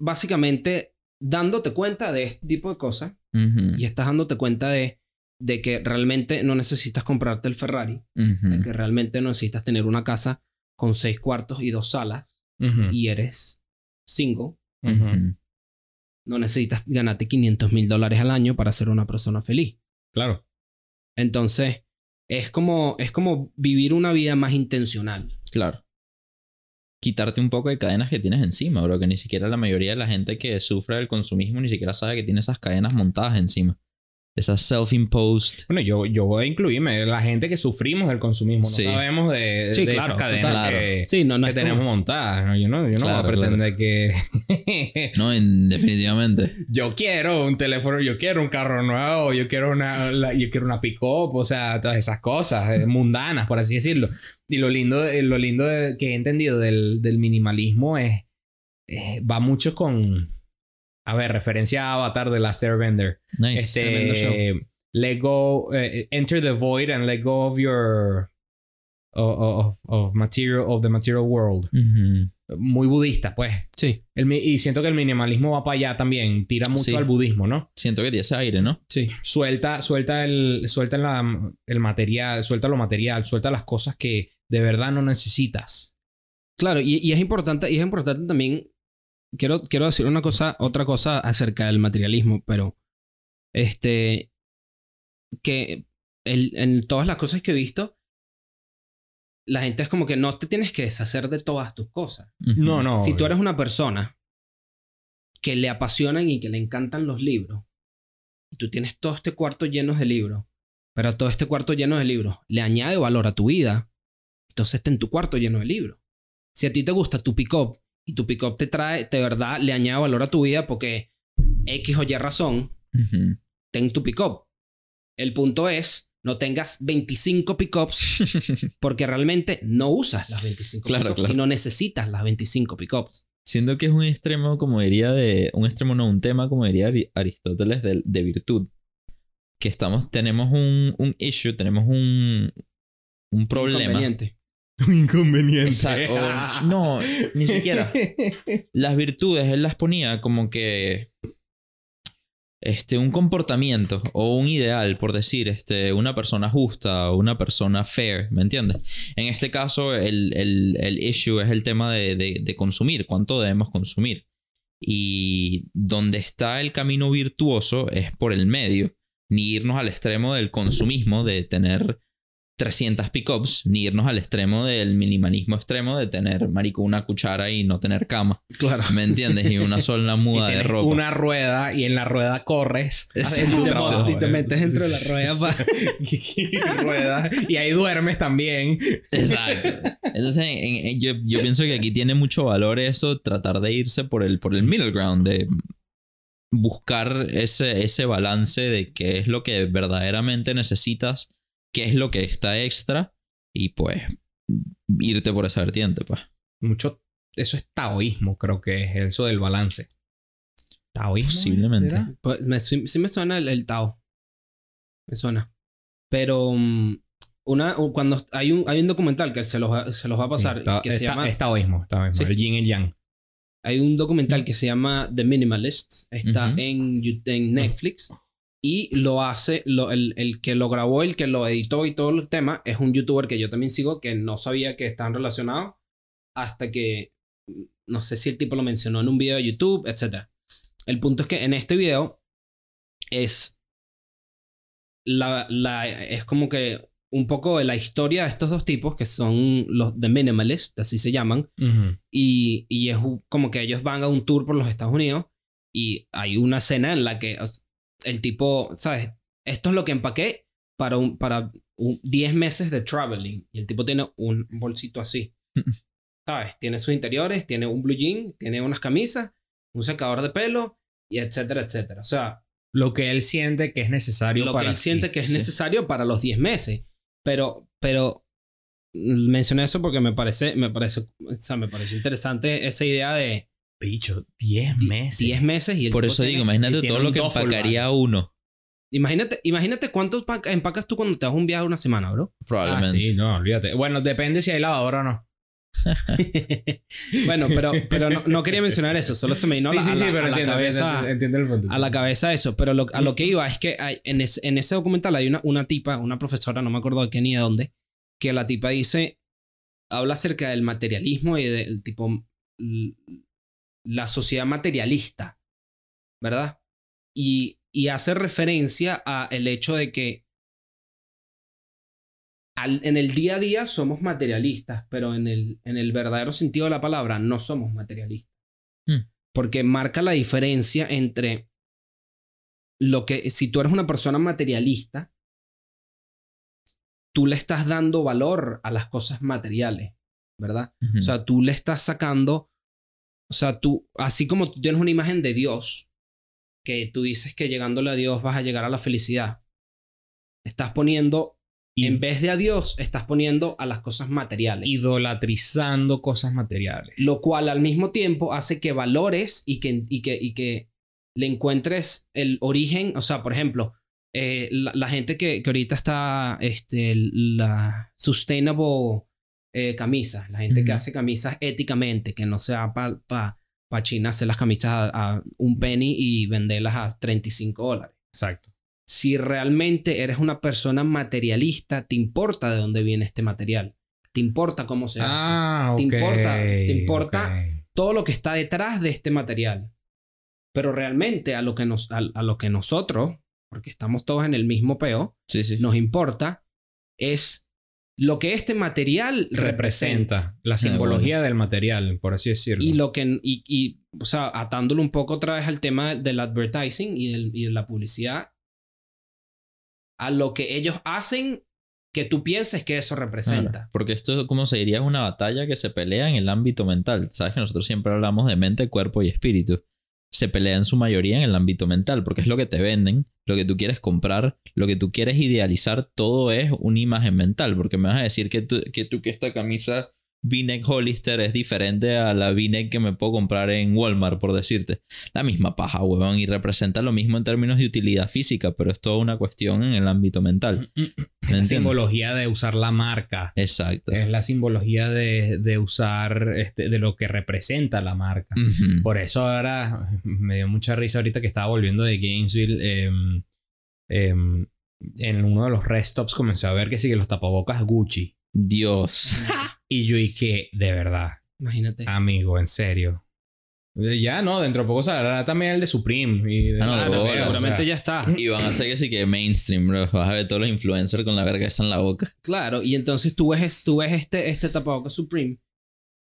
básicamente dándote cuenta de este tipo de cosas y estás dándote cuenta de, de que realmente no necesitas comprarte el Ferrari, de que realmente no necesitas tener una casa con seis cuartos y dos salas y eres single. No necesitas ganarte 500 mil dólares al año para ser una persona feliz. Claro. Entonces, es como, es como vivir una vida más intencional. Claro. Quitarte un poco de cadenas que tienes encima, bro. Que ni siquiera la mayoría de la gente que sufre del consumismo ni siquiera sabe que tiene esas cadenas montadas encima. Esas self-imposed. Bueno, yo, yo voy a incluirme. La gente que sufrimos del consumismo. No Sí. sabemos de, Sí, de claro, esas cadenas total. que, Sí, no, no que es tenemos como- montadas. ¿no? Yo no, yo no Claro, voy a pretender que... No, en- definitivamente. yo quiero un teléfono, yo quiero un carro nuevo, yo quiero una, la- yo quiero una pick-up, o sea, todas esas cosas eh, mundanas, por así decirlo. Y lo lindo, eh, lo lindo de- que he entendido del, del minimalismo es, eh, va mucho con, a ver, referencia a Avatar de la Bender. Nice. tremendo Este, let go, eh, enter the void and let go of your, of, material, of the material world. Muy budista, pues. Sí, El y siento que el minimalismo va para allá también. Tira mucho Sí. al budismo, ¿no? Siento que tiene ese aire, ¿no? sí. Suelta, suelta el, suelta la- el material, suelta lo material, suelta las cosas que de verdad no necesitas. Claro, y, y es importante, y es importante también. Quiero, quiero decir una cosa, otra cosa acerca del materialismo, pero este que el- en todas las cosas que he visto, la gente es como que no te tienes que deshacer de todas tus cosas. No, no. Si tú eres una persona que le apasionan y que le encantan los libros, y tú tienes todo este cuarto lleno de libros, pero todo este cuarto lleno de libros le añade valor a tu vida, entonces ten tu cuarto lleno de libros. Si a ti te gusta tu pick-up y tu pick-up te trae, de verdad, le añade valor a tu vida porque X o Y razón, Ujú. ten tu pick-up. El punto es, no tengas 25 pick-ups porque realmente no usas las 25 Claro, pick-ups claro. y no necesitas las 25 pick-ups. Siento que es un extremo, como diría de. Un extremo, no, un tema, como diría Ari- Aristóteles, de, de virtud. Que estamos, tenemos un, un issue, tenemos un, un problema. Inconveniente. Un inconveniente. Exacto. No, ni siquiera. Las virtudes él las ponía como que. Este, un comportamiento o un ideal, por decir, este, una persona justa o una persona fair, ¿me entiendes? En este caso, el, el, el issue es el tema de, de, de consumir, cuánto debemos consumir. Y donde está el camino virtuoso es por el medio, ni irnos al extremo del consumismo, de tener 300 pickups, ni irnos al extremo del minimalismo extremo de tener, marico, una cuchara y no tener cama. Claro. ¿Me entiendes? Y una sola Y muda de ropa. una rueda y en la rueda corres. Tu Y te, trabajo. y te metes dentro de la rueda para... y rueda. Y ahí duermes también. Exacto. Entonces, en- en- yo, yo pienso que aquí tiene mucho valor eso, tratar de irse por el, por el middle ground, de buscar ese, ese balance de qué es lo que verdaderamente necesitas, qué es lo que está extra, y pues irte por esa vertiente, pues. Mucho. Eso es taoísmo, creo que es eso del balance. Taoísmo. Posiblemente. ¿Era? Pues me, sí, sí me suena el, el Tao. Me suena. Pero mm, una, cuando hay un, hay un documental que se los, va- se los va a pasar Sí, ta- que es se ta- llama... es taoísmo, taoísmo, Sí. El yin y el yang. Hay un documental que se llama The Minimalists. Está en, en Netflix. Y lo hace, lo, el, el que lo grabó, el que lo editó y todo el tema, es un youtuber que yo también sigo, que no sabía que están relacionados, hasta que no sé si el tipo lo mencionó en un video de YouTube, etc. El punto es que en este video es la, la, es como que un poco de la historia de estos dos tipos, que son los The Minimalist, así se llaman, y, y es como que ellos van a un tour por los Estados Unidos y hay una escena en la que el tipo, ¿sabes? Esto es lo que empaqué para, un, para un 10 meses de traveling. Y el tipo tiene un bolsito así. ¿Sabes? Tiene sus interiores, tiene un blue jean, tiene unas camisas, un secador de pelo, y etcétera, etcétera. O sea, Lo que él siente que es necesario lo para que él siente que es sí. necesario para los 10 meses. Pero, pero mencioné eso porque me parece, me parece, o sea, me pareció interesante esa idea de Bicho, 10 di- meses. 10 meses y el Por eso tiene- digo, imagínate todo lo que empacaría uno, Imagínate, imagínate cuánto empaca- empacas tú cuando te vas a un viaje de una semana, bro. Ah, probablemente. sí, no, olvídate. Bueno, depende si hay lavadora o no. bueno, pero, pero no, no quería mencionar eso, solo se me vino a la, a la- a la cabeza. entiendo el punto. a la cabeza eso, pero lo- a lo que iba es que hay- en, ese, en ese documental hay una, una tipa, una profesora, no me acuerdo de qué ni de dónde, que la tipa dice, habla acerca del materialismo y del tipo, la sociedad materialista, ¿verdad? Y, y hace referencia a el hecho de que al- en el día a día somos materialistas, pero en el, en el verdadero sentido de la palabra no somos materialistas. Hmm. Porque marca la diferencia entre lo que, si tú eres una persona materialista, tú le estás dando valor a las cosas materiales, ¿verdad? O sea, tú le estás sacando, o sea, tú, así como tú tienes una imagen de Dios, que tú dices que llegándole a Dios vas a llegar a la felicidad, estás poniendo, Y- en vez de a Dios, estás poniendo a las cosas materiales. Idolatrizando cosas materiales. lo cual al mismo tiempo hace que valores y que, y que, y que le encuentres el origen, o sea, por ejemplo, eh, la, la gente que, que ahorita está, este, la sustainable eh, camisas, la gente que hace camisas éticamente, que no sea para pa, pa China hacer las camisas a, a un penny y venderlas a 35 dólares. Exacto. Si realmente eres una persona materialista, te importa de dónde viene este material, te importa cómo se hace Ah. ¿Te importa? ¿Te importa? todo lo que está detrás de este material. Pero realmente a lo que, nos, a, a lo que nosotros, porque estamos todos en el mismo peo, Sí, sí. nos importa es lo que este material representa. La simbología del material, por así decirlo. Y lo que, y, y, o sea, atándolo un poco otra vez al tema del advertising y, del- y de la publicidad, a lo que ellos hacen que tú pienses que eso representa. Claro, porque esto, como se diría, es una batalla que se pelea en el ámbito mental. Sabes que nosotros siempre hablamos de mente, cuerpo y espíritu. Se pelea en su mayoría en el ámbito mental, porque es lo que te venden, lo que tú quieres comprar, lo que tú quieres idealizar, todo es una imagen mental. Porque me vas a decir que tú que, tú, que esta camisa V-neck Hollister es diferente a la V-neck que me puedo comprar en Walmart, por decirte. La misma paja, huevón, y representa lo mismo en términos de utilidad física, pero es toda una cuestión en el ámbito mental. ¿Me la entiendes? simbología de usar la marca. Exacto. Es la simbología de, de usar este, de lo que representa la marca. Por eso ahora me dio mucha risa ahorita que estaba volviendo de Gainesville. em, em, en uno de los rest stops comencé a ver que sigue los tapabocas Gucci. Dios. Y yo y que, de verdad, Imagínate. amigo, en serio. Ya, no, dentro de poco saldrá también el de Supreme. Y de- Ah, no, de Ah, bola, o sea, Seguramente ya está. Y van a hacer que sí que mainstream, bro. Vas a ver todos los influencers con la verga esa en la boca. Claro, y entonces tú ves, tú ves este, este tapabocas Supreme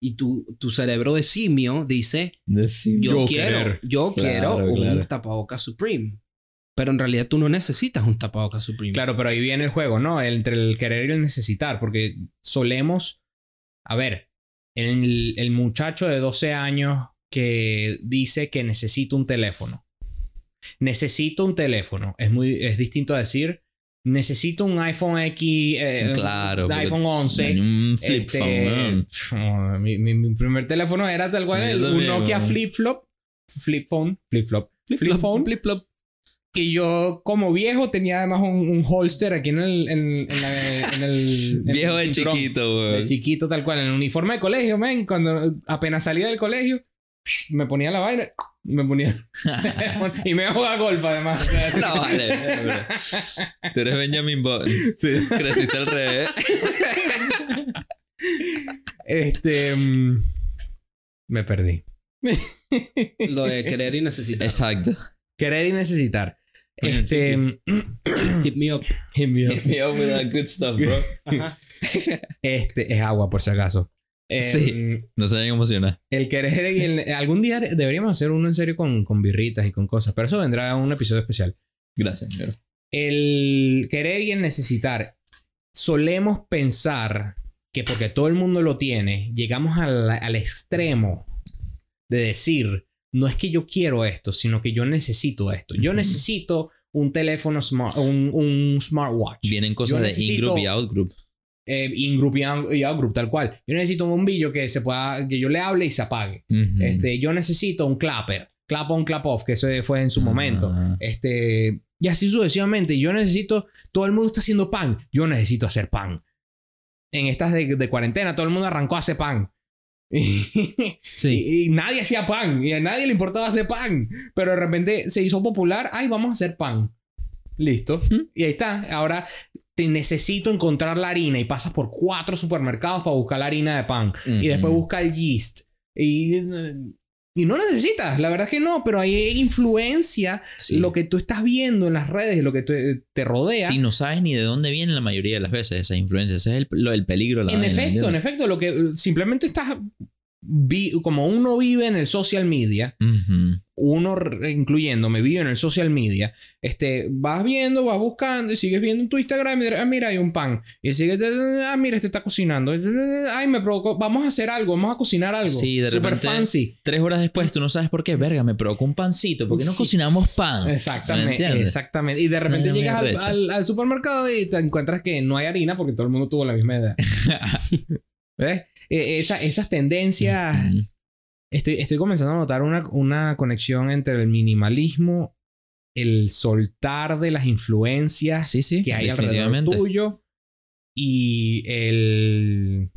y tu, tu cerebro de simio dice, yo, Yo quiero, querer. yo Claro, quiero un claro. tapabocas Supreme. Pero en realidad tú no necesitas un tapabocas Supreme. Claro, pero ahí viene el juego, ¿no? Entre el querer y el necesitar, porque solemos, a ver, el, el muchacho de 12 años que dice que necesita un teléfono. Necesito un teléfono. Es muy, es distinto a decir, necesito un iPhone X, eh, Claro, un iPhone 11. Ni un flip Este, phone, man. oh, mi, mi- mi primer teléfono era tal cual, un Nokia flip flop, flip phone, flip flop, flip, Flip-flop, phone, flip-flop. Que yo como viejo tenía además un, un holster aquí en el, en, en la- en el en Viejo el de cinturón. chiquito, de weón. chiquito tal cual en el uniforme de colegio, men, cuando apenas salía del colegio me ponía la vaina y me ponía y me iba a jugar golf además. o sea, No, vale. Tú eres Benjamin Button. sí. Creciste al revés. Este mm, me perdí. Lo de querer y necesitar. Exacto. Querer y necesitar. Este Hit me up. hit me up. Hit me up with that good stuff, bro. Este es agua, por si acaso. Em, Sí. No se vayan a emocionar. El querer y el... Algún día deberíamos hacer uno en serio con, con birritas y con cosas, pero eso vendrá en un episodio especial. Gracias, bro. El querer y el necesitar. Solemos pensar que porque todo el mundo lo tiene, llegamos al, al extremo de decir, no es que yo quiero esto, sino que yo necesito esto. Yo Ujú. necesito un teléfono smart, un, un smartwatch. Vienen cosas Yo de in-group y out-group. eh, in-group y out- y out-group, tal cual. Yo necesito un bombillo que se pueda, que yo le hable y se apague. Ujú. Este, yo necesito un clapper, clap on, clap off, que eso fue en su momento. Ah. Este, y así sucesivamente. Yo necesito, todo el mundo está haciendo pan, yo necesito hacer pan. En estas de, de cuarentena, todo el mundo arrancó a hacer pan. Y, Sí. y- y nadie hacía pan, y a nadie le importaba hacer pan. Pero de repente se hizo popular, ay, vamos a hacer pan. Listo. Y ahí está. Ahora te necesito encontrar la harina y pasas por cuatro supermercados para buscar la harina de pan. Y después busca el yeast. Y, y no necesitas, la verdad es que no, pero hay influencia Sí. lo que tú estás viendo en las redes, lo que te, te rodea. Sí, no sabes ni de dónde vienen la mayoría de las veces esas influencias. Ese es el, lo, el peligro la en vaina, efecto, en efecto, lo que eh, simplemente estás vi- como uno vive en el social media, Ujú. Uno incluyéndome vive en el social media, este, vas viendo, vas buscando y sigues viendo en tu Instagram, y, ah, mira, hay un pan. Y sigues, ah, mira, este está cocinando. Ay, me provocó, vamos a hacer algo, vamos a cocinar algo. Sí, de Super repente- fancy. Tres horas después, tú no sabes por qué. Verga, me provocó un pancito. ¿Por qué no Sí. cocinamos pan? ¿Me Exactamente, exactamente. Y de repente llegas al, arrecha. al- al supermercado y te encuentras que no hay harina porque todo el mundo tuvo la misma edad. ¿Ves? Eh, esa- esas tendencias. Estoy, estoy comenzando a notar una, una conexión entre el minimalismo, el soltar de las influencias Sí, sí. que hay alrededor tuyo y el.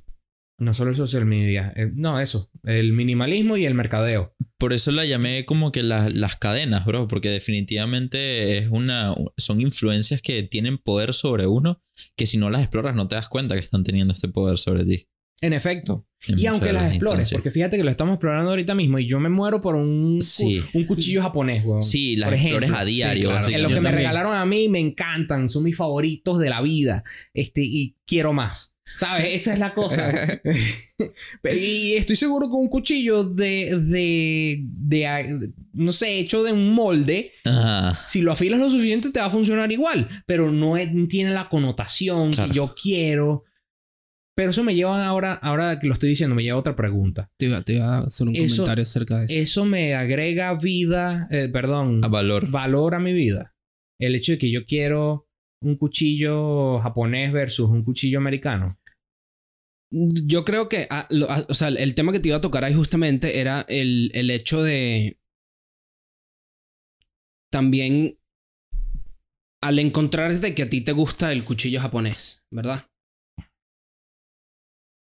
No solo el social media, el- no, eso, el minimalismo y el mercadeo. Por eso la llamé como que la- las cadenas, bro, porque definitivamente es una, son influencias que tienen poder sobre uno que si no las exploras no te das cuenta que están teniendo este poder sobre ti. En efecto. en Y aunque las explores, instancias. porque fíjate que lo estamos explorando ahorita mismo y yo me muero por un, cu- un cuchillo japonés, weón. Sí, las explores a diario. Sí, claro. En básicamente. los que me también. regalaron a mí me encantan, son mis favoritos de la vida. Este, y quiero más. ¿Sabes? Esa es la cosa. Y estoy seguro que un cuchillo de, de, de, no sé, hecho de un molde, Ajá. si lo afilas lo suficiente te va a funcionar igual, pero no tiene la connotación Claro. que yo quiero. Pero eso me lleva ahora, ahora que lo estoy diciendo, me lleva a otra pregunta. Te iba, te iba a hacer un Eso- comentario acerca de eso. Eso me agrega vida, eh, perdón, A valor. valor a mi vida. El hecho de que yo quiero un cuchillo japonés versus un cuchillo americano. Yo creo que, ah, lo- ah, o sea, el tema que te iba a tocar ahí justamente era el, el hecho de también al encontrarte que a ti te gusta el cuchillo japonés, ¿verdad?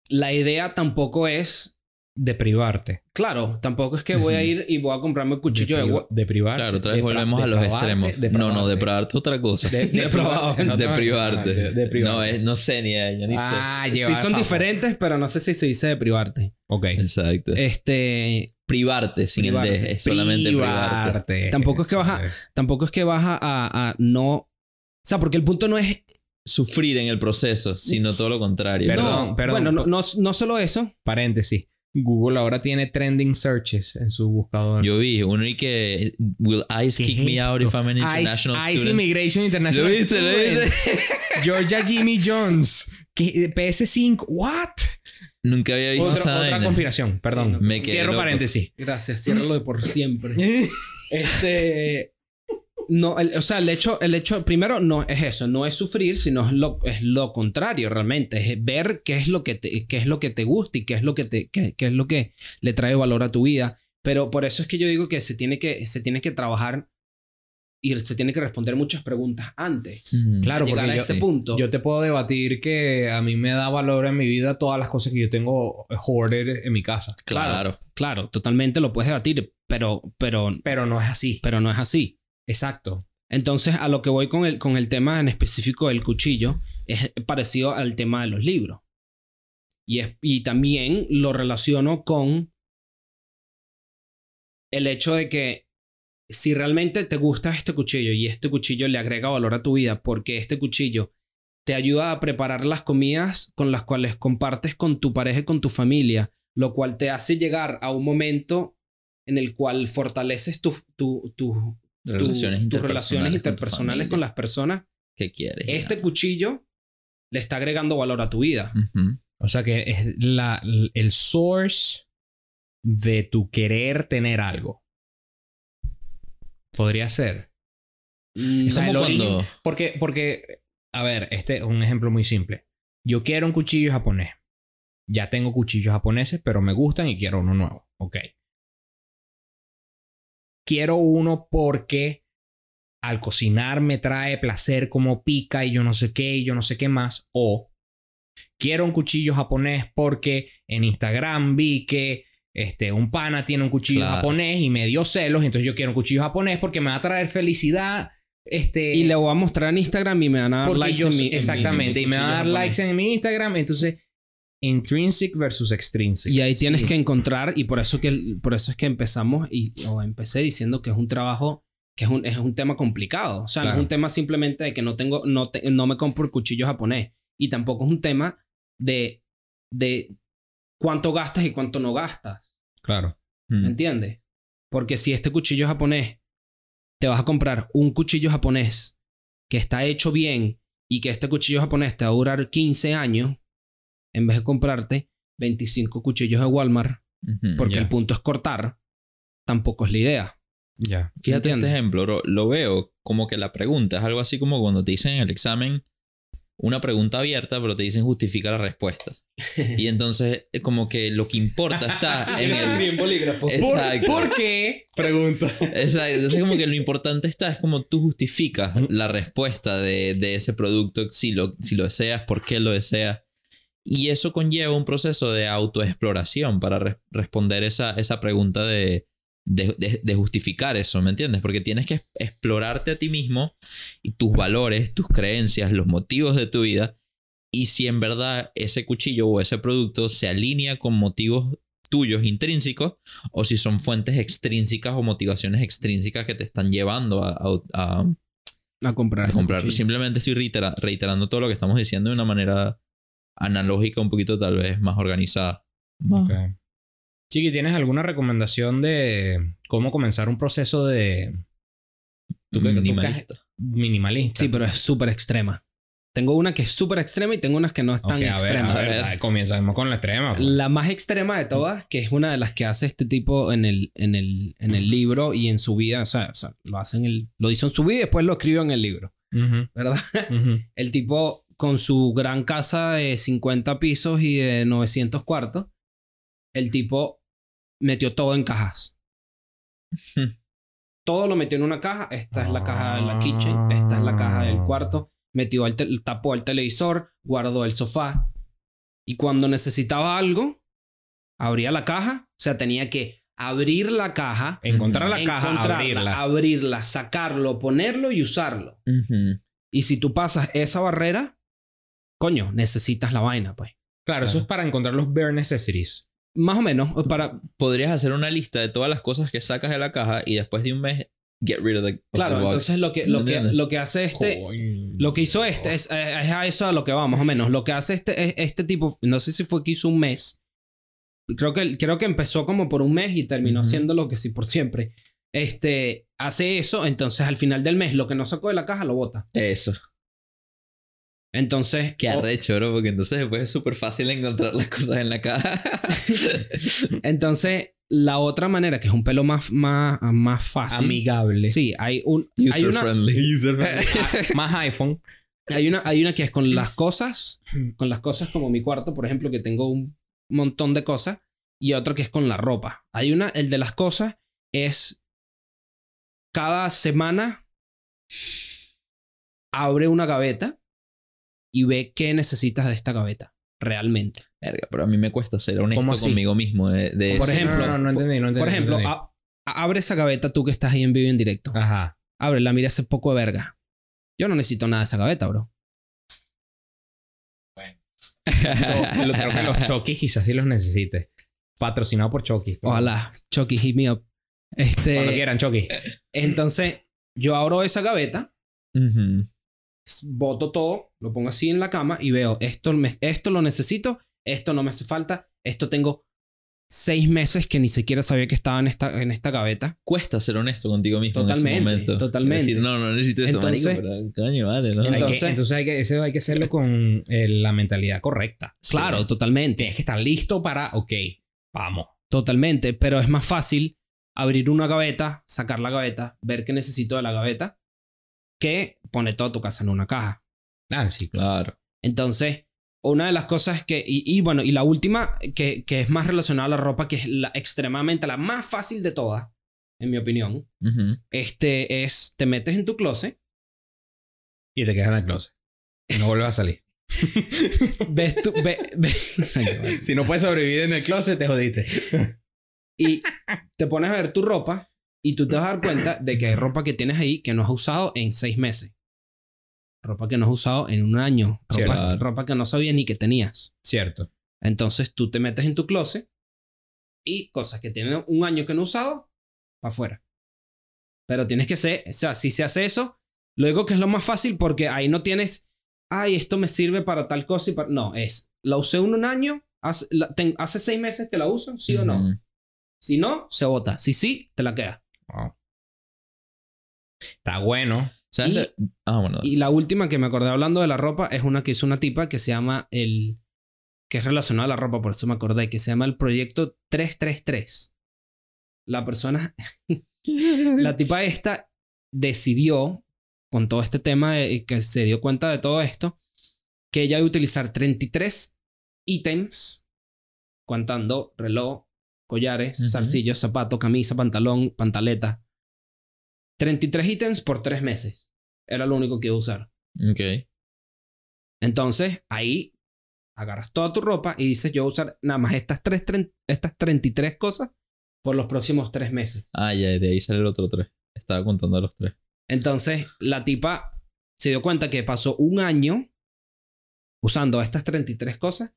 La idea tampoco es de privarte. Claro, tampoco es que voy a ir y voy a comprarme un cuchillo de, de, gua- de privarte. Claro, otra vez volvemos a los extremos. No, no, depravarte. otra cosa. De, de de te- privarte. De, de privarte. No, es, no sé ni ella, ni Ah, Sí, lleva son diferentes, pero no sé si se dice de privarte. Ok. sé. Exacto. Este, privarte sin el privarte. D. Es solamente privarte. Privarte. Tampoco es que vas a- tampoco es que vas a, a- a no... O sea, porque el punto no es... Sufrir en el proceso, sino todo lo contrario. Perdón, no, perdón. Bueno, no, no, no solo eso. Paréntesis. Google ahora tiene trending searches en su buscador. Yo vi uno y que Will ICE ¿Qué kick es me out if I'm an Ice, international Ice student? Immigration International. ¿Lo viste? ¿Lo viste? Georgia Jimmy Jones. ¿Qué? PS5. ¿What? Nunca había visto Otra, esa otra vaina. conspiración. Perdón. Sí, no. Me Cierro loco. paréntesis. Gracias, ciérralo de por siempre. Este. No, el- o sea, el hecho, el hecho, primero, no es eso, no es sufrir, sino es lo, es lo contrario realmente. Es ver qué es lo que te, qué es lo que te gusta y qué es lo que te, qué, qué es lo que le trae valor a tu vida. Pero por eso es que yo digo que se tiene que, se tiene que trabajar y se tiene que responder muchas preguntas antes. Claro, llegar porque a yo- este sí. punto. Yo te puedo debatir que a mí me da valor en mi vida todas las cosas que yo tengo hoarded en mi casa. Claro. Claro, totalmente lo puedes debatir, pero, pero, Pero no es así. pero no es así. Exacto. Entonces, a lo que voy con el, con el tema en específico del cuchillo es parecido al tema de los libros. Y, es, y también lo relaciono con el hecho de que si realmente te gusta este cuchillo y este cuchillo le agrega valor a tu vida porque este cuchillo te ayuda a preparar las comidas con las cuales compartes con tu pareja y con tu familia, lo cual te hace llegar a un momento en el cual fortaleces tu, tu, tu, tu- tus relaciones interpersonales con tu las personas, ¿Qué quieres? este cuchillo le está agregando valor a tu vida. O sea que es la, el source de tu querer tener algo. Podría ser. Mm, sea, Como cuando- Porque, porque, a ver, este es un ejemplo muy simple. Yo quiero un cuchillo japonés. Ya tengo cuchillos japoneses, pero me gustan y quiero uno nuevo. Ok. Quiero uno porque al cocinar me trae placer como pica y yo no sé qué y yo no sé qué más. O quiero un cuchillo japonés porque en Instagram vi que este, un pana tiene un cuchillo Claro. japonés y me dio celos. Entonces yo quiero un cuchillo japonés porque me va a traer felicidad. Este, y le voy a mostrar en Instagram y me van a dar likes yo en mi- en mi- exactamente en y me va a dar likes en mi Instagram entonces intrinsic versus extrinsic Y ahí tienes Sí. que encontrar, y por eso, que, por eso es que empezamos, y, o empecé diciendo que es un trabajo, que es un, es un tema complicado. O sea, no es un tema simplemente de que no tengo, no, te- no me compro el cuchillo japonés. Y tampoco es un tema de, de cuánto gastas y cuánto no gastas. claro ¿Me Mm. entiendes? Porque si este cuchillo japonés, te vas a comprar un cuchillo japonés que está hecho bien y que este cuchillo japonés te va a durar 15 años, en vez de comprarte 25 cuchillos de Walmart, porque ya. el punto es cortar, tampoco es la idea. ya Fíjate ¿Entiendes? este ejemplo. Lo veo como que la pregunta es algo así como cuando te dicen en el examen una pregunta abierta, pero te dicen justifica la respuesta. Y entonces, eh, como que lo que importa está en el. bolígrafo. Exacto. ¿Por qué? Pregunta. Exacto. Entonces, como que lo importante está, es como tú justificas la respuesta de, de ese producto, si lo, si lo deseas, por qué lo deseas. Y eso conlleva un proceso de autoexploración para re- responder esa, esa pregunta de, de, de- de justificar eso, ¿me entiendes? Porque tienes que explorarte a ti mismo y tus valores, tus creencias, los motivos de tu vida. Y si en verdad ese cuchillo o ese producto se alinea con motivos tuyos intrínsecos o si son fuentes extrínsecas o motivaciones extrínsecas que te están llevando a, a- a- A comprar. a comprar. Simplemente estoy reitera- reiterando todo lo que estamos diciendo de una manera analógica, un poquito tal vez más organizada. Más- Ok. Chiqui, ¿tienes alguna recomendación de cómo comenzar un proceso de ¿Tú minimalista. minimalista? Sí, pero es súper extrema. Tengo una que es súper extrema y tengo unas que no es tan Ok, a ver, extrema. a ver, comenzamos con la extrema. pues. La más extrema de todas, que es una de las que hace este tipo en el, en el, en el libro y en su vida, o sea, o sea, lo hace en el, lo hizo en su vida y después lo escribió en el libro, ¿verdad? El tipo con su gran casa de 50 pisos y de 900 cuartos, el tipo metió todo en cajas. Hmm. todo lo metió en una caja. Esta es la caja de la kitchen, esta es la caja del cuarto. Metió el, tapó el televisor, guardó el sofá. Y cuando necesitaba algo, abría la caja, o sea, tenía que abrir la caja, Encontrar la caja, abrirla. abrirla, sacarlo, ponerlo y usarlo. Y si tú pasas esa barrera, coño, necesitas la vaina, pues. Claro, eso es para encontrar los bare necessities. Más o menos, para... Podrías hacer una lista de todas las cosas que sacas de la caja y después de un mes, get rid of the, of the Claro, box. entonces lo que, lo, que, lo que hace este... Lo que hizo este es, es a eso a lo que va, más o menos. Lo que hace este, es- este tipo, no sé si fue que hizo un mes. Creo que, creo que empezó como por un mes y terminó Ujú. siendo lo que sí por siempre. Este hace eso, entonces al final del mes lo que no sacó de la caja lo bota. Eso. Entonces, Qué arrecho, bro, porque entonces después es súper fácil encontrar las cosas en la caja. entonces la otra manera que es un pelo más, más, más fácil. Amigable. Sí, hay un hay User una, friendly. Ah, Más iPhone. Hay una, hay una que es con las cosas, con las cosas como mi cuarto, por ejemplo, que tengo un montón de cosas, y otra que es con la ropa. Hay una, el de las cosas es cada semana abre una gaveta y ve qué necesitas de esta gaveta realmente. Verga, pero a mí me cuesta ser honesto conmigo mismo. De, de Por ejemplo, no, no, no entendí, no entendí. Por ejemplo, entendí. a- a- abre esa gaveta tú que estás ahí en vivo y en directo. Ajá. Ábrela, mira ese poco de verga. Yo no necesito nada de esa gaveta, bro. Yo lo- creo que los Chokis quizás sí los necesite. Patrocinado por Chucky. Ojalá, Chucky, hit me up. Este, Cuando quieran, Chucky. Entonces, yo abro esa gaveta, boto todo, lo pongo así en la cama y veo, esto, me- esto lo necesito, esto no me hace falta, esto tengo seis meses que ni siquiera sabía que estaba en esta, en esta gaveta. Cuesta ser honesto contigo mismo Totalmente, en ese momento. totalmente. Decir, no, no necesito esto, Entonces- marico, pero coño, vale, ¿no? Hay que- Entonces- entonces hay que, eso hay que hacerlo con eh, la mentalidad correcta. Claro, Sí. totalmente, Tienes que estar listo para, ok, vamos. totalmente, pero es más fácil abrir una gaveta, sacar la gaveta, ver qué necesito de la gaveta, que poner toda tu casa en una caja. Ah, sí, Claro. Entonces, una de las cosas que, y, y bueno, y la última que, que es más relacionada a la ropa, que es la, extremadamente la más fácil de todas, en mi opinión, este es, te metes en tu closet, Y te quedas en el closet. Y no vuelves a salir. ves tu, ve- ve- si no puedes sobrevivir en el closet, te jodiste. y te pones a ver tu ropa y tú te vas a dar cuenta de que hay ropa que tienes ahí que no has usado en seis meses. Ropa que no has usado en un año. Ropa, que no sabías ni que tenías. Cierto. Entonces tú te metes en tu closet y cosas que tienen un año que no has usado, para afuera. Pero tienes que ser, o sea, si se hace eso, lo digo que es lo más fácil porque ahí no tienes, ay, esto me sirve para tal cosa y para... No, es, la usé en un año, hace, la- ten- hace seis meses que la uso, sí o no. Si no, se bota. Si sí, te la queda. Wow. Está bueno. ¿Sabes? Y- de- Ah, bueno. Y la última que me acordé hablando de la ropa es una que hizo una tipa que se llama el... que es relacionada a la ropa, por eso me acordé, que se llama el proyecto 333. La persona, la tipa esta decidió, con todo este tema de, y que se dio cuenta de todo esto, que ella iba a utilizar 33 ítems, contando reloj, collares, zarcillos, zapato, camisa, pantalón, pantaleta. 33 ítems por tres meses. Era lo único que iba a usar. Ok. Entonces, ahí agarras toda tu ropa y dices, yo voy a usar nada más estas, tres, estas 33 cosas por los próximos tres meses. Ah, ya, de ahí sale el otro tres. Estaba contando los tres. Entonces, la tipa se dio cuenta que pasó un año usando estas 33 cosas.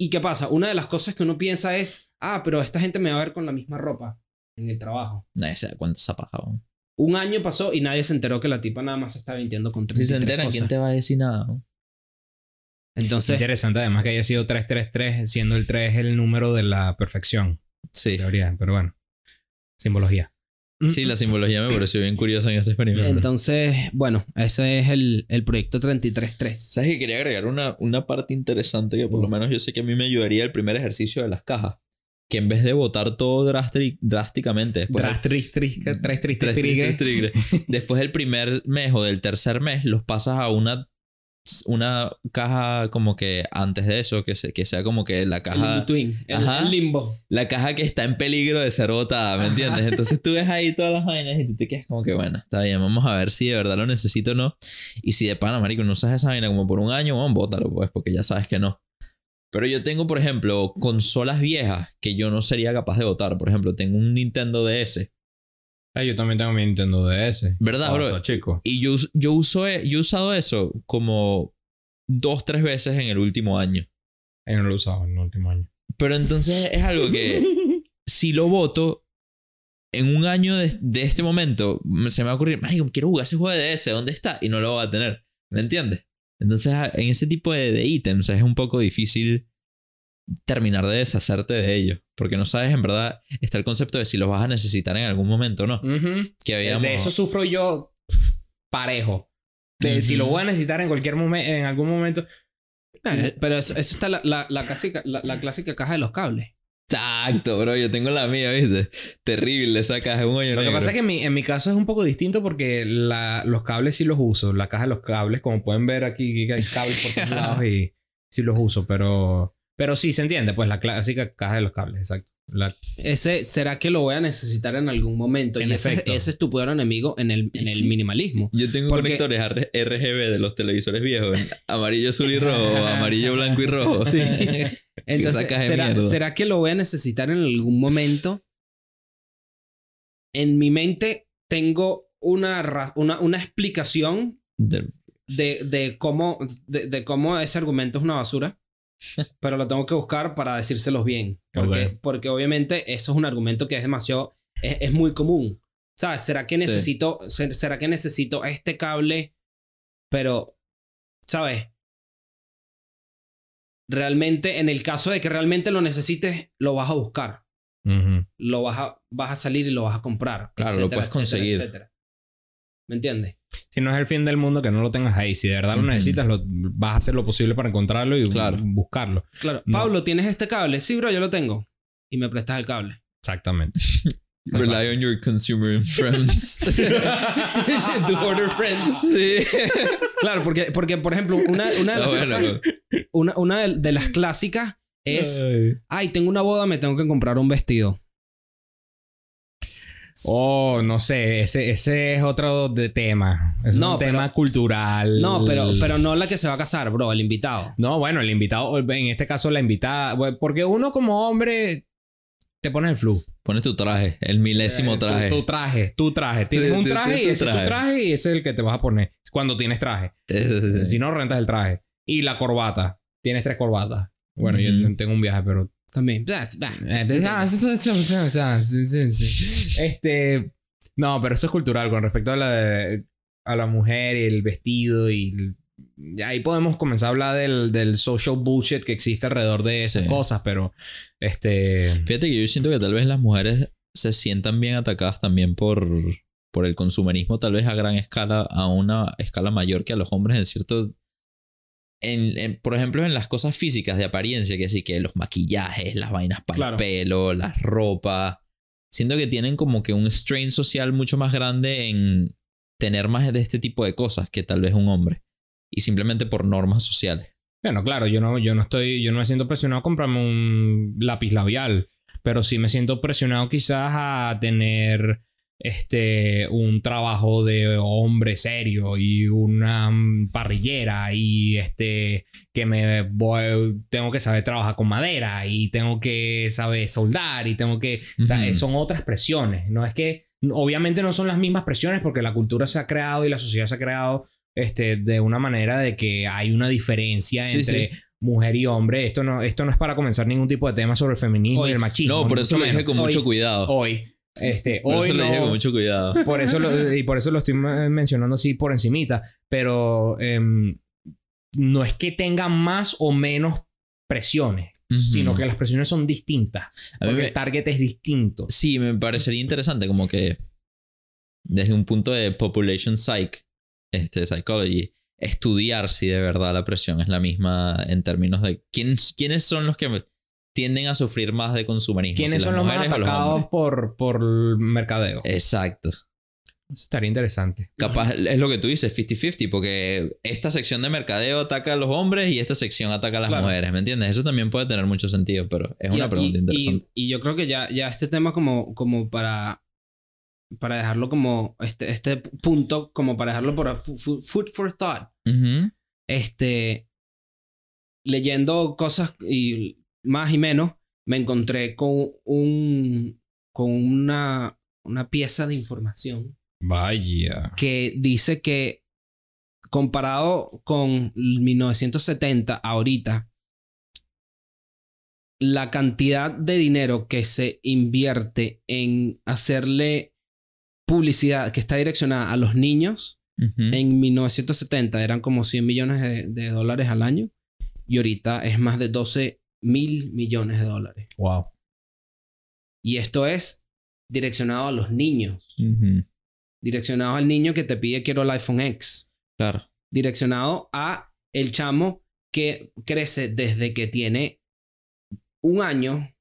¿Y qué pasa? Una de las cosas que uno piensa es, ah, pero esta gente me va a ver con la misma ropa en el trabajo. Nadie se da cuenta esa paja. weón. Un año pasó y nadie se enteró que la tipa nada más se estaba mintiendo con Si 33 se enteran, cosas. ¿quién te va a decir nada? weón? Entonces, Interesante además que haya sido 333, siendo el 3 el número de la perfección. Sí. Teoría, pero bueno. Simbología. Sí, la simbología me pareció bien curiosa en ese experimento. entonces, bueno, ese es el, el proyecto 333. ¿Sabes que quería agregar una, una parte interesante que por lo menos yo sé que a mí me ayudaría el primer ejercicio de las cajas? Que en vez de botar todo drástic- drásticamente después del- primer mes o del tercer mes los pasas a una una caja como que antes de eso que, se- que sea como que la caja el, Ajá. el limbo. la caja que está en peligro de ser botada, ¿me entiendes? Entonces tú ves ahí todas las vainas y tú te quedas como que, bueno, está bien, vamos a ver si de verdad lo necesito o no. Y si de pana, marico, no usas esa vaina como por un año, bueno, bótalo, pues, porque ya sabes que no. Pero yo tengo, por ejemplo, consolas viejas que yo no sería capaz de botar. Por ejemplo, tengo un Nintendo DS. Ah, yo también tengo mi Nintendo DS. ¿Verdad, bro? chico. Y yo, yo, uso, e- yo he usado eso como dos, tres veces en el último año. Yo no lo usaba en el último año. Pero entonces es algo que si lo voto en un año de, de este momento, me- se me va a ocurrir, "Marico, quiero jugar ese juego de DS, ¿dónde está? Y no lo voy a tener. ¿Me entiendes? Entonces, a- en ese tipo de, de ítems es un poco difícil terminar de deshacerte de ellos. Porque no sabes, en verdad, está el concepto de si los vas a necesitar en algún momento o no. Ujú. Que habíamos... De eso sufro yo parejo. De si Ujú. lo voy a necesitar en cualquier momento, en algún momento. Eh, Pero eso, eso está la, la, la, clásica, la, la clásica caja de los cables. Exacto, bro. Yo tengo la mía, ¿viste? Terrible esa caja, es un hoyo Lo que pasa es que en mi, en mi caso es un poco distinto porque la- los cables sí los uso. La caja de los cables, como pueden ver aquí, hay cables por todos lados y sí los uso, pero, pero sí se entiende, pues la clásica caja de los cables, exacto. La- Ese, ¿será que lo voy a necesitar en algún momento? En y ese, es tu peor enemigo en el, en el minimalismo. Yo tengo Porque- conectores RGB de los televisores viejos. Amarillo, azul y rojo. amarillo, blanco y rojo. Sí. Entonces, ¿será, que lo voy a necesitar en algún momento? En mi mente tengo una, una, una explicación De- de, de cómo, de, de cómo ese argumento es una basura, pero lo tengo que buscar para decírselos bien. Porque, porque obviamente eso es un argumento que es demasiado, es, es muy común. ¿Sabes? ¿Será que necesito, se- será que necesito este cable? Pero, ¿sabes? Realmente, en el caso de que realmente lo necesites, lo vas a buscar. Lo vas a, vas a salir y lo vas a comprar. Claro, lo puedes conseguir. etcétera. ¿Me entiendes? Si no es el fin del mundo que no lo tengas ahí. Si de verdad lo necesitas, lo, vas a hacer lo posible para encontrarlo y Claro. buscarlo. Claro. No. Pablo, ¿tienes este cable? Sí, bro, yo lo tengo. Y me prestas el cable. Exactamente. Rely on your consumer friends. Tu order friends. sí. Claro, porque, porque por ejemplo, una, una de las, Ah, bueno, cosas- una, una de, de las clásicas es, Ay. ay, tengo una boda, me tengo que comprar un vestido. Oh, no sé, ese, ese es otro de tema. Es No, un pero- tema cultural. No, pero, pero no la que se va a casar, bro, el invitado. No, bueno, el invitado, en este caso la invitada, porque uno como hombre te pones el flu. Pones tu traje, el milésimo Eh, tu- traje. Tu, traje, tu traje. Tienes Sí, un traje y ese es tu traje. y ese es el que te vas a poner cuando tienes traje. Si no, rentas el traje. Y la corbata. Tienes tres corbatas. Bueno, yo tengo un viaje, pero También. Este. No, pero eso es cultural con respecto a la, de- a la mujer y el vestido y. el- y ahí podemos comenzar a hablar del, del social bullshit que existe alrededor de esas Sí. cosas, pero. Este. Fíjate que yo siento que tal vez las mujeres se sientan bien atacadas también por, por el consumerismo, tal vez a gran escala, a una escala mayor que a los hombres en cierto... En, en- por ejemplo, en las cosas físicas de apariencia, que sí, que los maquillajes, las vainas para Claro. el pelo, las ropas. Siento que tienen como que un strain social mucho más grande en tener más de este tipo de cosas que tal vez un hombre. Y simplemente por normas sociales. Bueno, claro, yo no, yo no estoy. Yo no me siento presionado a comprarme un lápiz labial. Pero sí me siento presionado quizás a tener este un trabajo de hombre serio y una mm, parrillera y este que me voy, tengo que saber trabajar con madera y tengo que saber soldar y tengo que o sea, son otras presiones no es que obviamente no son las mismas presiones porque la cultura se ha creado y la sociedad se ha creado este de una manera de que hay una diferencia Sí, entre mujer y hombre. Esto no esto no es para comenzar ningún tipo de tema sobre el feminismo Hoy- y el machismo No, por eso lo dije con mucho Hoy- cuidado. hoy este Por hoy eso lo dije con mucho cuidado. por eso lo, y por eso lo estoy men- mencionando así por encimita. Pero em, no es que tengan más o menos presiones, sino que las presiones son distintas. A Porque me- el target es distinto. Sí, me parecería interesante como que desde un punto de population psych, este, psychology, estudiar si de verdad la presión es la misma en términos de quién, quiénes son los que tienden a sufrir más de consumerismo. ¿Quiénes si son los más los atacados por, por mercadeo? Exacto. Eso estaría interesante. Capaz es lo que tú dices, 50-50, porque esta sección de mercadeo ataca a los hombres y esta sección ataca a las Claro. mujeres, ¿me entiendes? Eso también puede tener mucho sentido, pero es una pregunta y- interesante. Y, y yo creo que ya, ya este tema como, como para, para dejarlo como este, este punto, como para dejarlo por food for thought. Este, leyendo cosas y más y menos, me encontré con un con una, una pieza de información Vaya. que dice que comparado con 1970 ahorita, la cantidad de dinero que se invierte en hacerle publicidad que está direccionada a los niños en 1970 eran como 100 millones de, de dólares al año y ahorita es más de 12 mil millones de dólares. Wow. Y esto es direccionado a los niños, direccionado al niño que te pide quiero el iPhone X, Claro. direccionado a el chamo que crece desde que tiene un año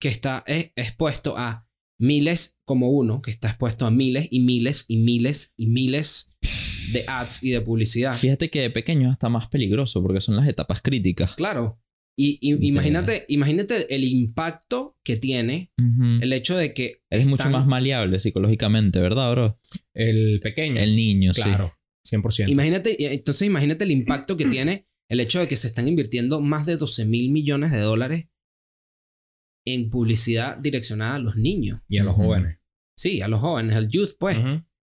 que está expuesto a miles como uno, que está expuesto a miles y miles y miles y miles de ads y de publicidad. Fíjate que de pequeño está más peligroso porque son las etapas críticas. Claro. Y, y imagínate, imagínate el impacto que tiene el hecho de que Eres mucho más maleable psicológicamente, ¿verdad, bro? El pequeño. El niño, sí. Claro. 100%. Imagínate, entonces imagínate el impacto que tiene el hecho de que se están invirtiendo más de 12 mil millones de dólares en publicidad direccionada a los niños. y a los jóvenes. Sí, a los jóvenes, al youth, pues.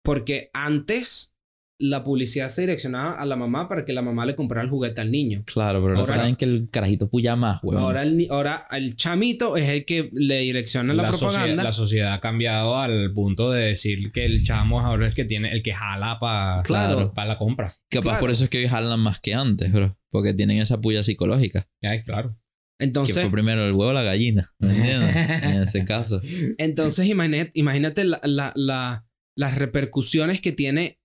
Porque antes la publicidad se direccionaba a la mamá para que la mamá le comprara el juguete al niño. Claro, pero ahora Ahora- saben que el carajito puya más, weón. Ahora el, ahora el chamito es el que le direcciona la, socie- propaganda. la sociedad ha cambiado al punto de decir que el chamo es ahora el que tiene, el que jala para Claro. la compra. Capaz claro. por eso es que hoy jalan más que antes, bro. Porque tienen esa puya psicológica. Ay, claro. Que Entonces, fue primero el huevo o la gallina. ¿Me entiendes? en ese caso. Entonces, imagínate, imagínate la- la- la- las repercusiones que tiene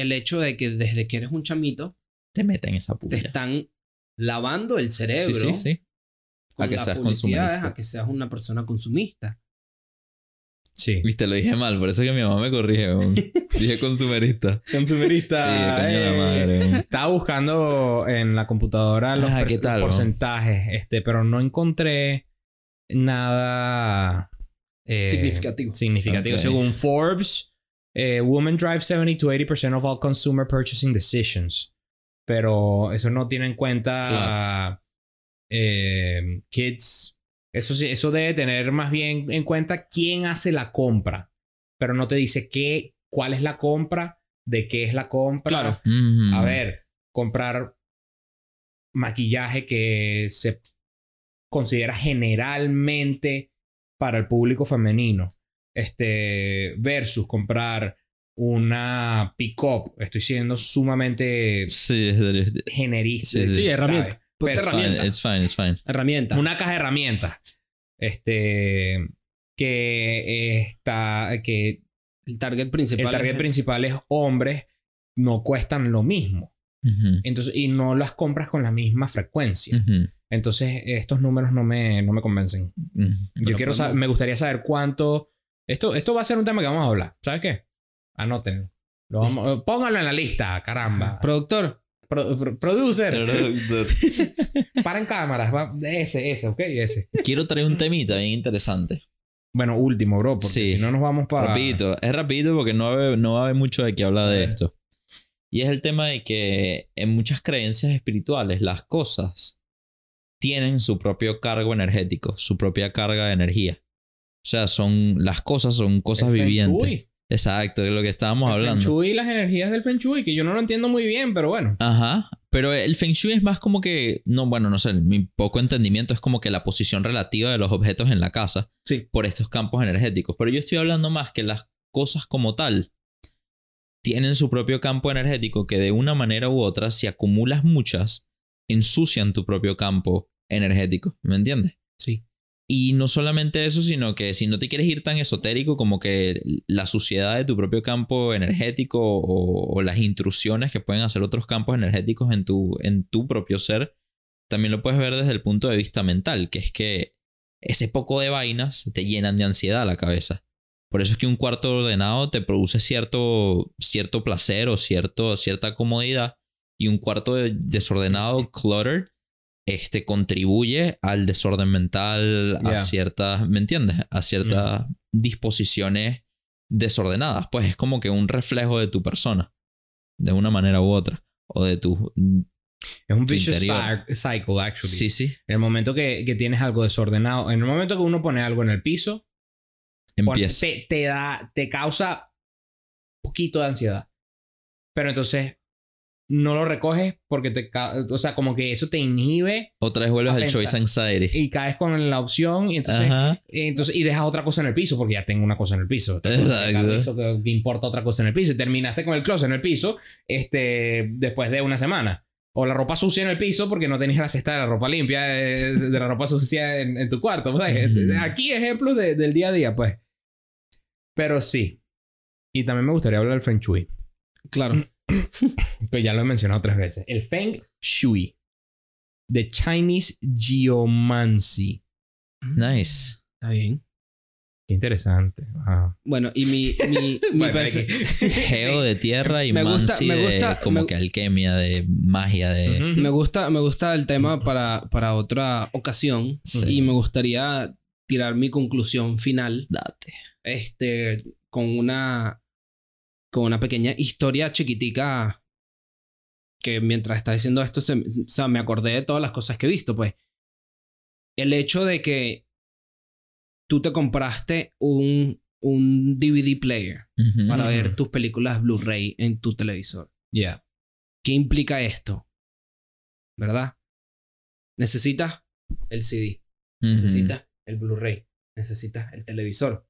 el hecho de que desde que eres un chamito Te meten esa te puya. están lavando el cerebro Sí, sí, sí. con A que seas consumista. a que seas una persona consumista. Sí. Viste, lo dije mal, por eso que mi mamá me corrige. Dije consumerista. Sí, Consumerista. la eh. madre. weón. Estaba buscando en la computadora los Ah, pers- ¿qué tal, porcentajes, este, pero no encontré nada eh, Significativo. significativo. Según Forbes, eh, women drive 70 to 80% of all consumer purchasing decisions. Pero eso no tiene en cuenta eh, kids. Eso sí, eso debe tener más bien en cuenta quién hace la compra. Pero no te dice qué, cuál es la compra, de qué es la compra. Claro. Mm. A ver, comprar maquillaje que se considera generalmente para el público femenino. Este, versus comprar una pick-up. Estoy siendo sumamente Sí, generista. Sí, sí. Sí, herramienta. Pero- Fine, herramienta. it's fine, it's fine. Herramienta. Una caja de herramientas. Este, que está, que el target principal. el target es- principal es hombres, no cuestan lo mismo. Entonces, y no las compras con la misma frecuencia. Entonces, estos números no me, no me convencen. Yo Pero quiero saber, me gustaría saber cuánto. Esto, esto va a ser un tema que vamos a hablar. ¿Sabes qué? Anótenlo. Lo vamos- pónganlo en la lista, caramba. Productor. Pro- pro- producer. Paren cámaras. va- Ese, ese, ok, ese. Quiero traer un temita bien interesante. Bueno, último, bro, porque Sí. si no nos vamos para. Rapidito, es rapidito porque no va, a haber, no va a haber mucho de qué hablar de esto. Y es el tema de que en muchas creencias espirituales las cosas tienen su propio cargo energético, su propia carga de energía. O sea, son las cosas son cosas El Feng vivientes. Shui. Exacto, de lo que estábamos El Feng hablando. Shui y las energías del Feng Shui, que yo no lo entiendo muy bien, pero bueno. Ajá, pero el Feng Shui es más como que, no, bueno, no sé, mi poco entendimiento es como que la posición relativa de los objetos en la casa Sí. por estos campos energéticos. Pero yo estoy hablando más que las cosas como tal tienen su propio campo energético que de una manera u otra, si acumulas muchas, ensucian tu propio campo energético. ¿Me entiendes? Sí. Y no solamente eso, sino que si no te quieres ir tan esotérico como que la suciedad de tu propio campo energético o, las intrusiones que pueden hacer otros campos energéticos en tu, en tu propio ser, también lo puedes ver desde el punto de vista mental, que es que ese poco de vainas te llenan de ansiedad la cabeza. Por eso es que un cuarto ordenado te produce cierto, cierto placer o cierto, cierta comodidad y un cuarto de- desordenado, cluttered, este contribuye al desorden mental, a ciertas, ¿me entiendes? A ciertas disposiciones desordenadas. Pues es como que un reflejo de tu persona, de una manera u otra, o de tu... Es un Tu vicious interior. cycle, actually. Sí, sí. En el momento que, que tienes algo desordenado, en el momento que uno pone algo en el piso, Empieza. te, te da, te causa un poquito de ansiedad. Pero entonces no lo recoges porque te, o sea, como que eso te inhibe Otra vez vuelves al pensar. choice anxiety. y caes con la opción y entonces, Ajá. entonces y dejas otra cosa en el piso porque ya tengo una cosa en el piso. Exacto. que, que importa otra cosa en el piso y terminaste con el closet en el piso este después de una semana. O la ropa sucia en el piso porque no tenías la cesta de la ropa limpia, de, de la ropa sucia en, en tu cuarto. ¿sabes? Ujú. Aquí ejemplos de- del día a día, pues. Pero sí. Y también me gustaría hablar del Feng Shui. Claro. Que ya lo he mencionado tres veces. El Feng Shui. The Chinese Geomancy. Nice. Está bien. Qué interesante. Bueno, y mi, mi, Bueno, Geo de tierra y Me gusta- Mansi me de gusta- como me- que alquimia, de magia, de... Me gusta, me gusta el tema para, para otra ocasión. Sí. Y me gustaría tirar mi conclusión final. Date. Este. Con una. Con una pequeña historia chiquitica. Que mientras estás diciendo esto, se, o sea, me acordé de todas las cosas que he visto, pues. El hecho de que tú te compraste un, un DVD player para ver tus películas Blu-ray en tu televisor. Yeah. ¿Qué implica esto? ¿Verdad? Necesitas el CD, necesitas el Blu-ray, necesitas el televisor,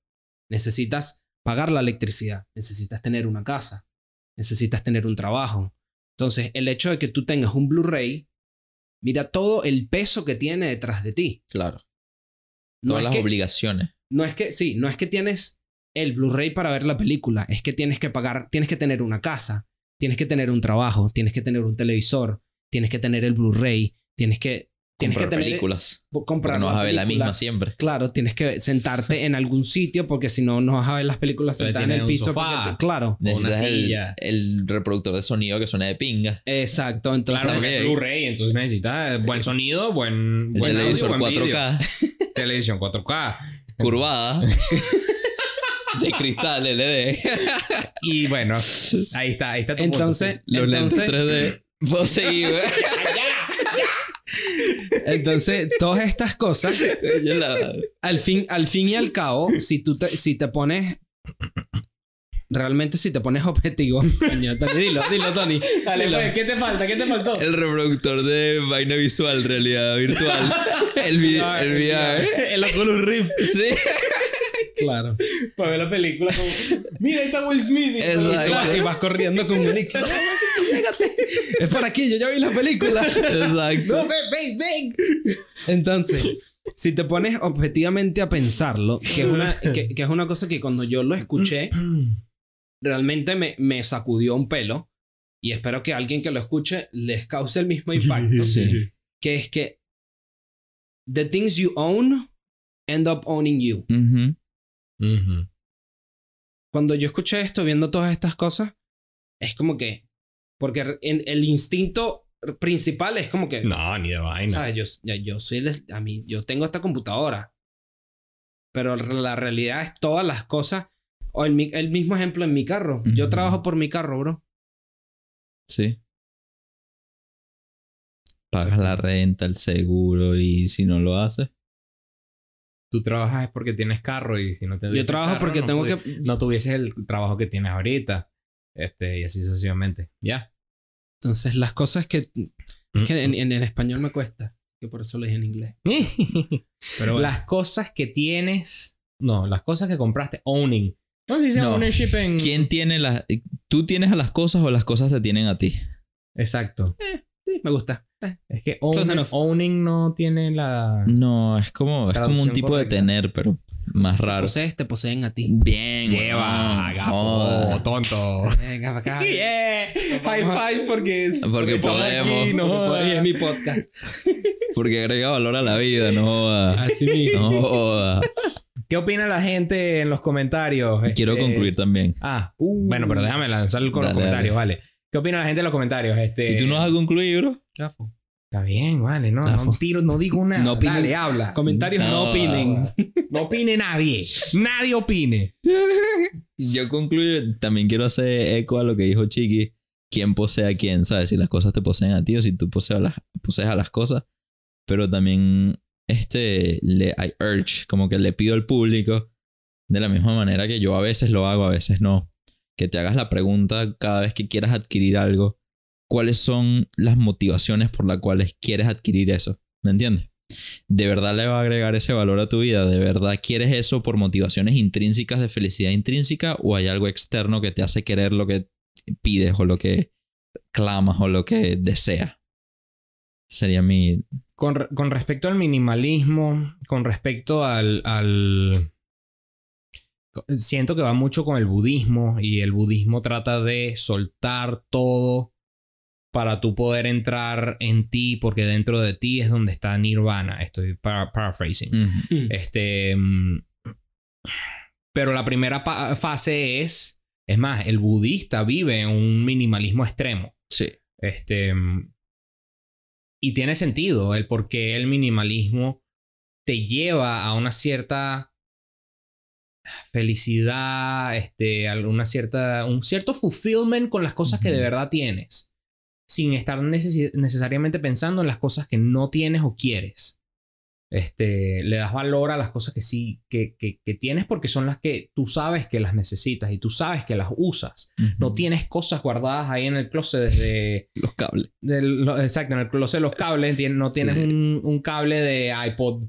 necesitas pagar la electricidad, necesitas tener una casa, necesitas tener un trabajo. Entonces, el hecho de que tú tengas un Blu-ray, mira todo el peso que tiene detrás de ti. Claro. No Todas las que, obligaciones. no es que, sí, no es que tienes el Blu-ray para ver la película, es que tienes que pagar, tienes que tener una casa, tienes que tener un trabajo, tienes que tener un televisor, tienes que tener el Blu-ray, tienes que, tienes que Comprar tener, películas. comprar no vas a ver la misma siempre. Claro, tienes que sentarte en algún sitio porque si no, no vas a ver las películas sentadas en el piso. sofá. porque claro, Necesitas el, reproductor de sonido que suene de pinga. exacto. Entonces, Claro, porque es Blu-ray, entonces necesitas buen sonido, buen, buen audio, televisor buen 4K, vídeo. Televisión 4K. curvada, de cristal LED. Y bueno, ahí está, ahí está tu punto, entonces, sí. Los lentes entonces, 3D. Puedo seguir, güey. Entonces, todas estas cosas, al fin, al fin y al cabo, si tú te, si te pones. Realmente, si te pones objetivo. Coño, Tony, dilo, dilo, Tony. Dale, dilo. pues, ¿qué te falta? ¿Qué te faltó? El reproductor de vaina visual, realidad virtual. El, vi- Ah, el VR. El Oculus Rift. Sí. Claro. Para ver la película como... Mira, ahí está Will Smith. Exacto. Y vas corriendo con un. Es por aquí, yo ya vi la película. Exacto. No, ven, ven, ven. Entonces, si te pones objetivamente a pensarlo, que es una, que, que es una cosa que cuando yo lo escuché, realmente me, me sacudió un pelo. Y espero que alguien que lo escuche les cause el mismo impacto. Sí. Que es que the things you own end up owning you. Ujú. Ujú. Cuando yo escuché esto, viendo todas estas cosas, es como que. Porque en, el instinto principal es como que. No, ni de vaina. ¿Sabes? Yo, yo soy el- a mí, yo tengo esta computadora. Pero la realidad es todas las cosas. O el, mi- el mismo ejemplo en mi carro. Yo trabajo por mi carro, bro. Sí. Pagas la renta, el seguro y si no lo haces. Tú trabajas es porque tienes carro y si no te Yo trabajo porque tengo que. No tuvieses el trabajo que tienes ahorita. Este, y así sucesivamente. Ya. Entonces, las cosas que. que en, en- en español me cuesta. Que por eso lo dije en inglés. Pero bueno. Las cosas que tienes. No, las cosas que compraste. Owning. ¿Cómo se dice No. ownership en. ¿Quién tiene las... ¿Tú tienes a las cosas o las cosas te tienen a ti? Exacto. Sí, me gusta. Es que enough. owning no tiene la. No, es como, es como un tipo correcta. de tener, pero más Te raro. posees, te poseen a ti. Bien. Lleva, gafo, Joda. tonto. Venga, para acá. Yeah. High fives porque es. Porque podemos. aquí, no jodas. Y es mi podcast. Porque agrega valor a la vida, no joda. Así mismo. No joda. ¿Qué opina la gente en los comentarios? Quiero Este, concluir también. Ah, bueno, pero déjame lanzar con los Dale, comentarios, vale. ¿Qué opina la gente en los comentarios? Este, ¿Y tú no vas a concluir, bro? Gafo. Está bien, vale, no, Gafo. no tiro, no digo nada. No opinen. Dale, habla. Comentarios no, No. opinen. No opine nadie. Nadie opine. Yo concluyo, también quiero hacer eco a lo que dijo Chiqui. quién posee a quién, ¿sabes? Si las cosas te poseen a ti o si tú posees a las, posees a las cosas. Pero también este, le, I urge, como que le pido al público, de la misma manera que yo a veces lo hago, a veces no, que te hagas la pregunta cada vez que quieras adquirir algo, ¿cuáles son las motivaciones por las cuales quieres adquirir eso? ¿Me entiendes? ¿De verdad le va a agregar ese valor a tu vida? ¿De verdad quieres eso por motivaciones intrínsecas de felicidad intrínseca o hay algo externo que te hace querer lo que pides o lo que clamas o lo que deseas? Sería mi... Con, con respecto al minimalismo, con respecto al... Siento que va mucho con el budismo y el budismo trata de soltar todo para tú poder entrar en ti porque dentro de ti es donde está nirvana. Estoy para- paraphrasing. Este. mm, Pero la primera fase es. Es más, el budista vive en un minimalismo extremo. Sí. Este. mm, Y tiene sentido el por qué el minimalismo te lleva a una cierta felicidad, este, alguna cierta, un cierto fulfillment con las cosas que de verdad tienes, sin estar necesariamente pensando en las cosas que no tienes o quieres. Este, le das valor a las cosas que sí, que, que, que tienes porque son las que tú sabes que las necesitas y tú sabes que las usas. No tienes cosas guardadas ahí en el closet desde, Los cables. del- lo- exacto, en el closet de los cables, no tienes un cable de iPod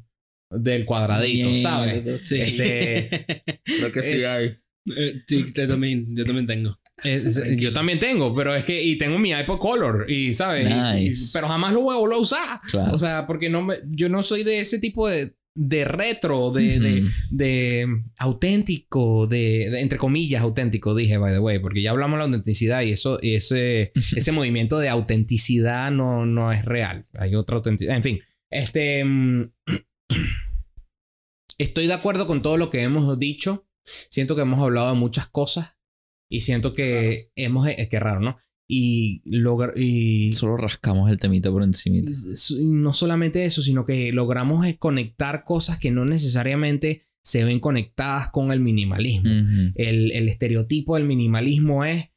del cuadradito, ¿sabes? Sí. Este, Creo que sí hay. Eh, sí, yo también, yo también tengo. Es- yo también tengo, pero es que, y tengo mi iPod Color, y sabes, Y- y- Nice. pero jamás lo voy a volver a usar. Claro. O sea, porque no me, yo no soy de ese tipo de, de retro, de, de, de auténtico, de, de- entre comillas auténtico, dije, by the way, porque ya hablamos de la autenticidad y eso, y ese, ese movimiento de autenticidad no, no es real. Hay otra autenticidad. En fin, este. Estoy de acuerdo con todo lo que hemos dicho. Siento que hemos hablado de muchas cosas y siento que hemos. Es que raro, ¿no? Y, logra- y Solo rascamos el temita por encima. no solamente eso, sino que logramos conectar cosas que no necesariamente se ven conectadas con el minimalismo. El, el estereotipo del minimalismo es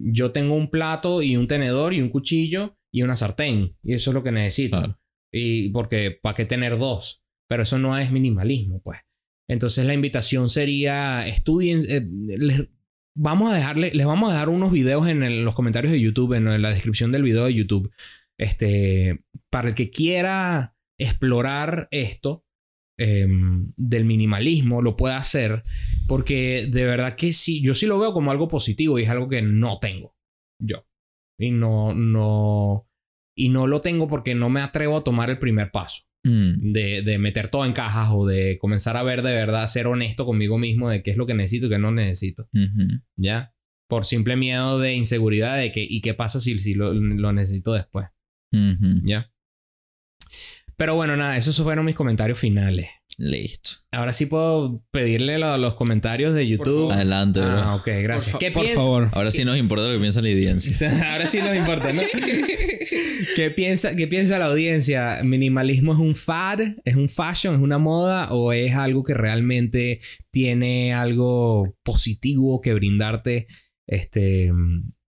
yo tengo un plato y un tenedor y un cuchillo y una sartén y eso es lo que necesito. Claro. Y porque ¿para qué tener dos? Pero eso no es minimalismo, pues. Entonces la invitación sería estudien eh, les, vamos a dejarle les vamos a dejar unos videos en, los comentarios de YouTube en, la descripción del video de YouTube. Este para el que quiera explorar esto em, del minimalismo lo puede hacer porque de verdad que sí, yo sí lo veo como algo positivo y es algo que no tengo yo. Y no, no, y no lo tengo porque no me atrevo a tomar el primer paso Mm. de, de meter todo en cajas o de comenzar a ver de verdad, ser honesto conmigo mismo de qué es lo que necesito y qué no necesito. ¿Ya? Por simple miedo de inseguridad de que, ¿y qué pasa si, si lo, lo necesito después? ¿Ya? Pero bueno, nada, esos fueron mis comentarios finales. Listo. Ahora sí puedo pedirle lo- los comentarios de YouTube. favor. Adelante, bro. Ah, ok, gracias. Por, fa- ¿Qué por favor. Ahora sí nos importa lo que piensa la audiencia. Ahora sí nos importa, ¿no? ¿Qué piensa, ¿Qué piensa la audiencia? ¿Minimalismo es un fad? ¿Es un fashion? ¿Es una moda? ¿O es algo que realmente tiene algo positivo que brindarte este,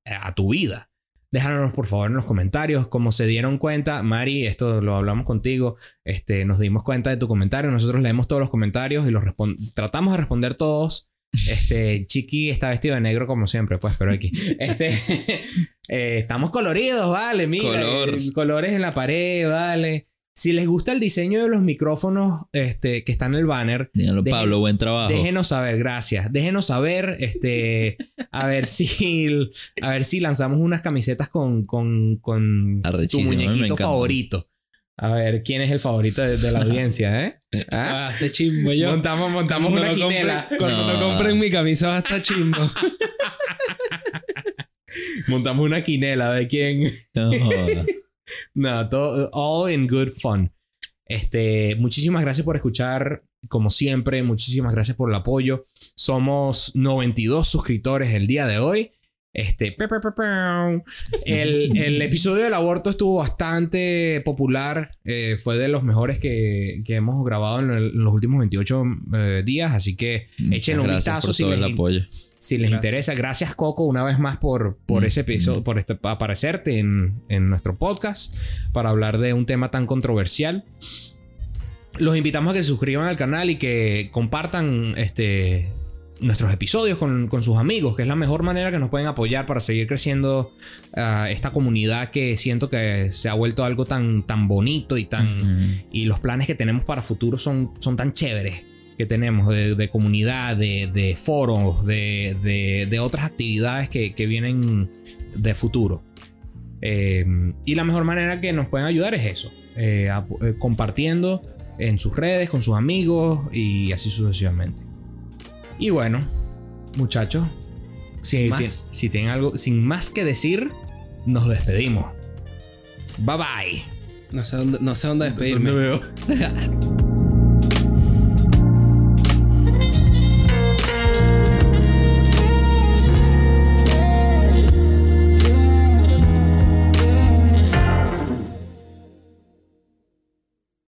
a tu vida? Déjanos por favor en los comentarios. Como se dieron cuenta, Mari, esto lo hablamos contigo. Este, nos dimos cuenta de tu comentario. Nosotros leemos todos los comentarios y los tratamos de responder todos. Este, Chiqui está vestido de negro como siempre, pues, pero aquí. Este, eh, estamos coloridos, vale, mira. Color. colores en la pared, vale. Si les gusta el diseño de los micrófonos este, que está en el banner, Díganlo, Dejen- Pablo, buen trabajo. déjenos saber, gracias. Déjenos saber, este, a ver si, a ver si lanzamos unas camisetas con, con, con tu a muñequito favorito. A ver, ¿quién es el favorito de, de la audiencia, eh? ¿Ah? Hace chimbo yo. Montamos, montamos Cuando una compre- quinela. cuando No. compren mi camisa va a estar chimbo. Montamos una quinela de quién. No joda. No, todo, all in good fun. Este, muchísimas gracias por escuchar, como siempre, muchísimas gracias por el apoyo. Somos 92 suscriptores el día de hoy Este, pe, pe, pe, pe. el, el episodio del aborto estuvo bastante popular. eh, fue de los mejores que, que hemos grabado en, el- en los últimos 28 eh, días. Así que Muchas échenle un vistazo si les, el apoyo. Si les Gracias. interesa. Gracias, Coco, una vez más por, por Mm, ese episodio, mm. por este, aparecerte en, en nuestro podcast para hablar de un tema tan controversial. Los invitamos a que se suscriban al canal y que compartan este, nuestros episodios con, con sus amigos, que es la mejor manera que nos pueden apoyar para seguir creciendo ah, esta comunidad que siento que se ha vuelto algo tan, tan bonito y tan y los planes que tenemos para futuro son, son tan chéveres que tenemos de, de comunidad, de, de foros, de, de- de otras actividades que, que vienen de futuro. Eh, y la mejor manera que nos pueden ayudar es eso, eh, eh, compartiendo en sus redes, con sus amigos y así sucesivamente. Y bueno, muchachos, si, Más. ti- si tienen algo, sin más que decir, nos despedimos. Bye bye. No sé dónde, no sé dónde despedirme. veo?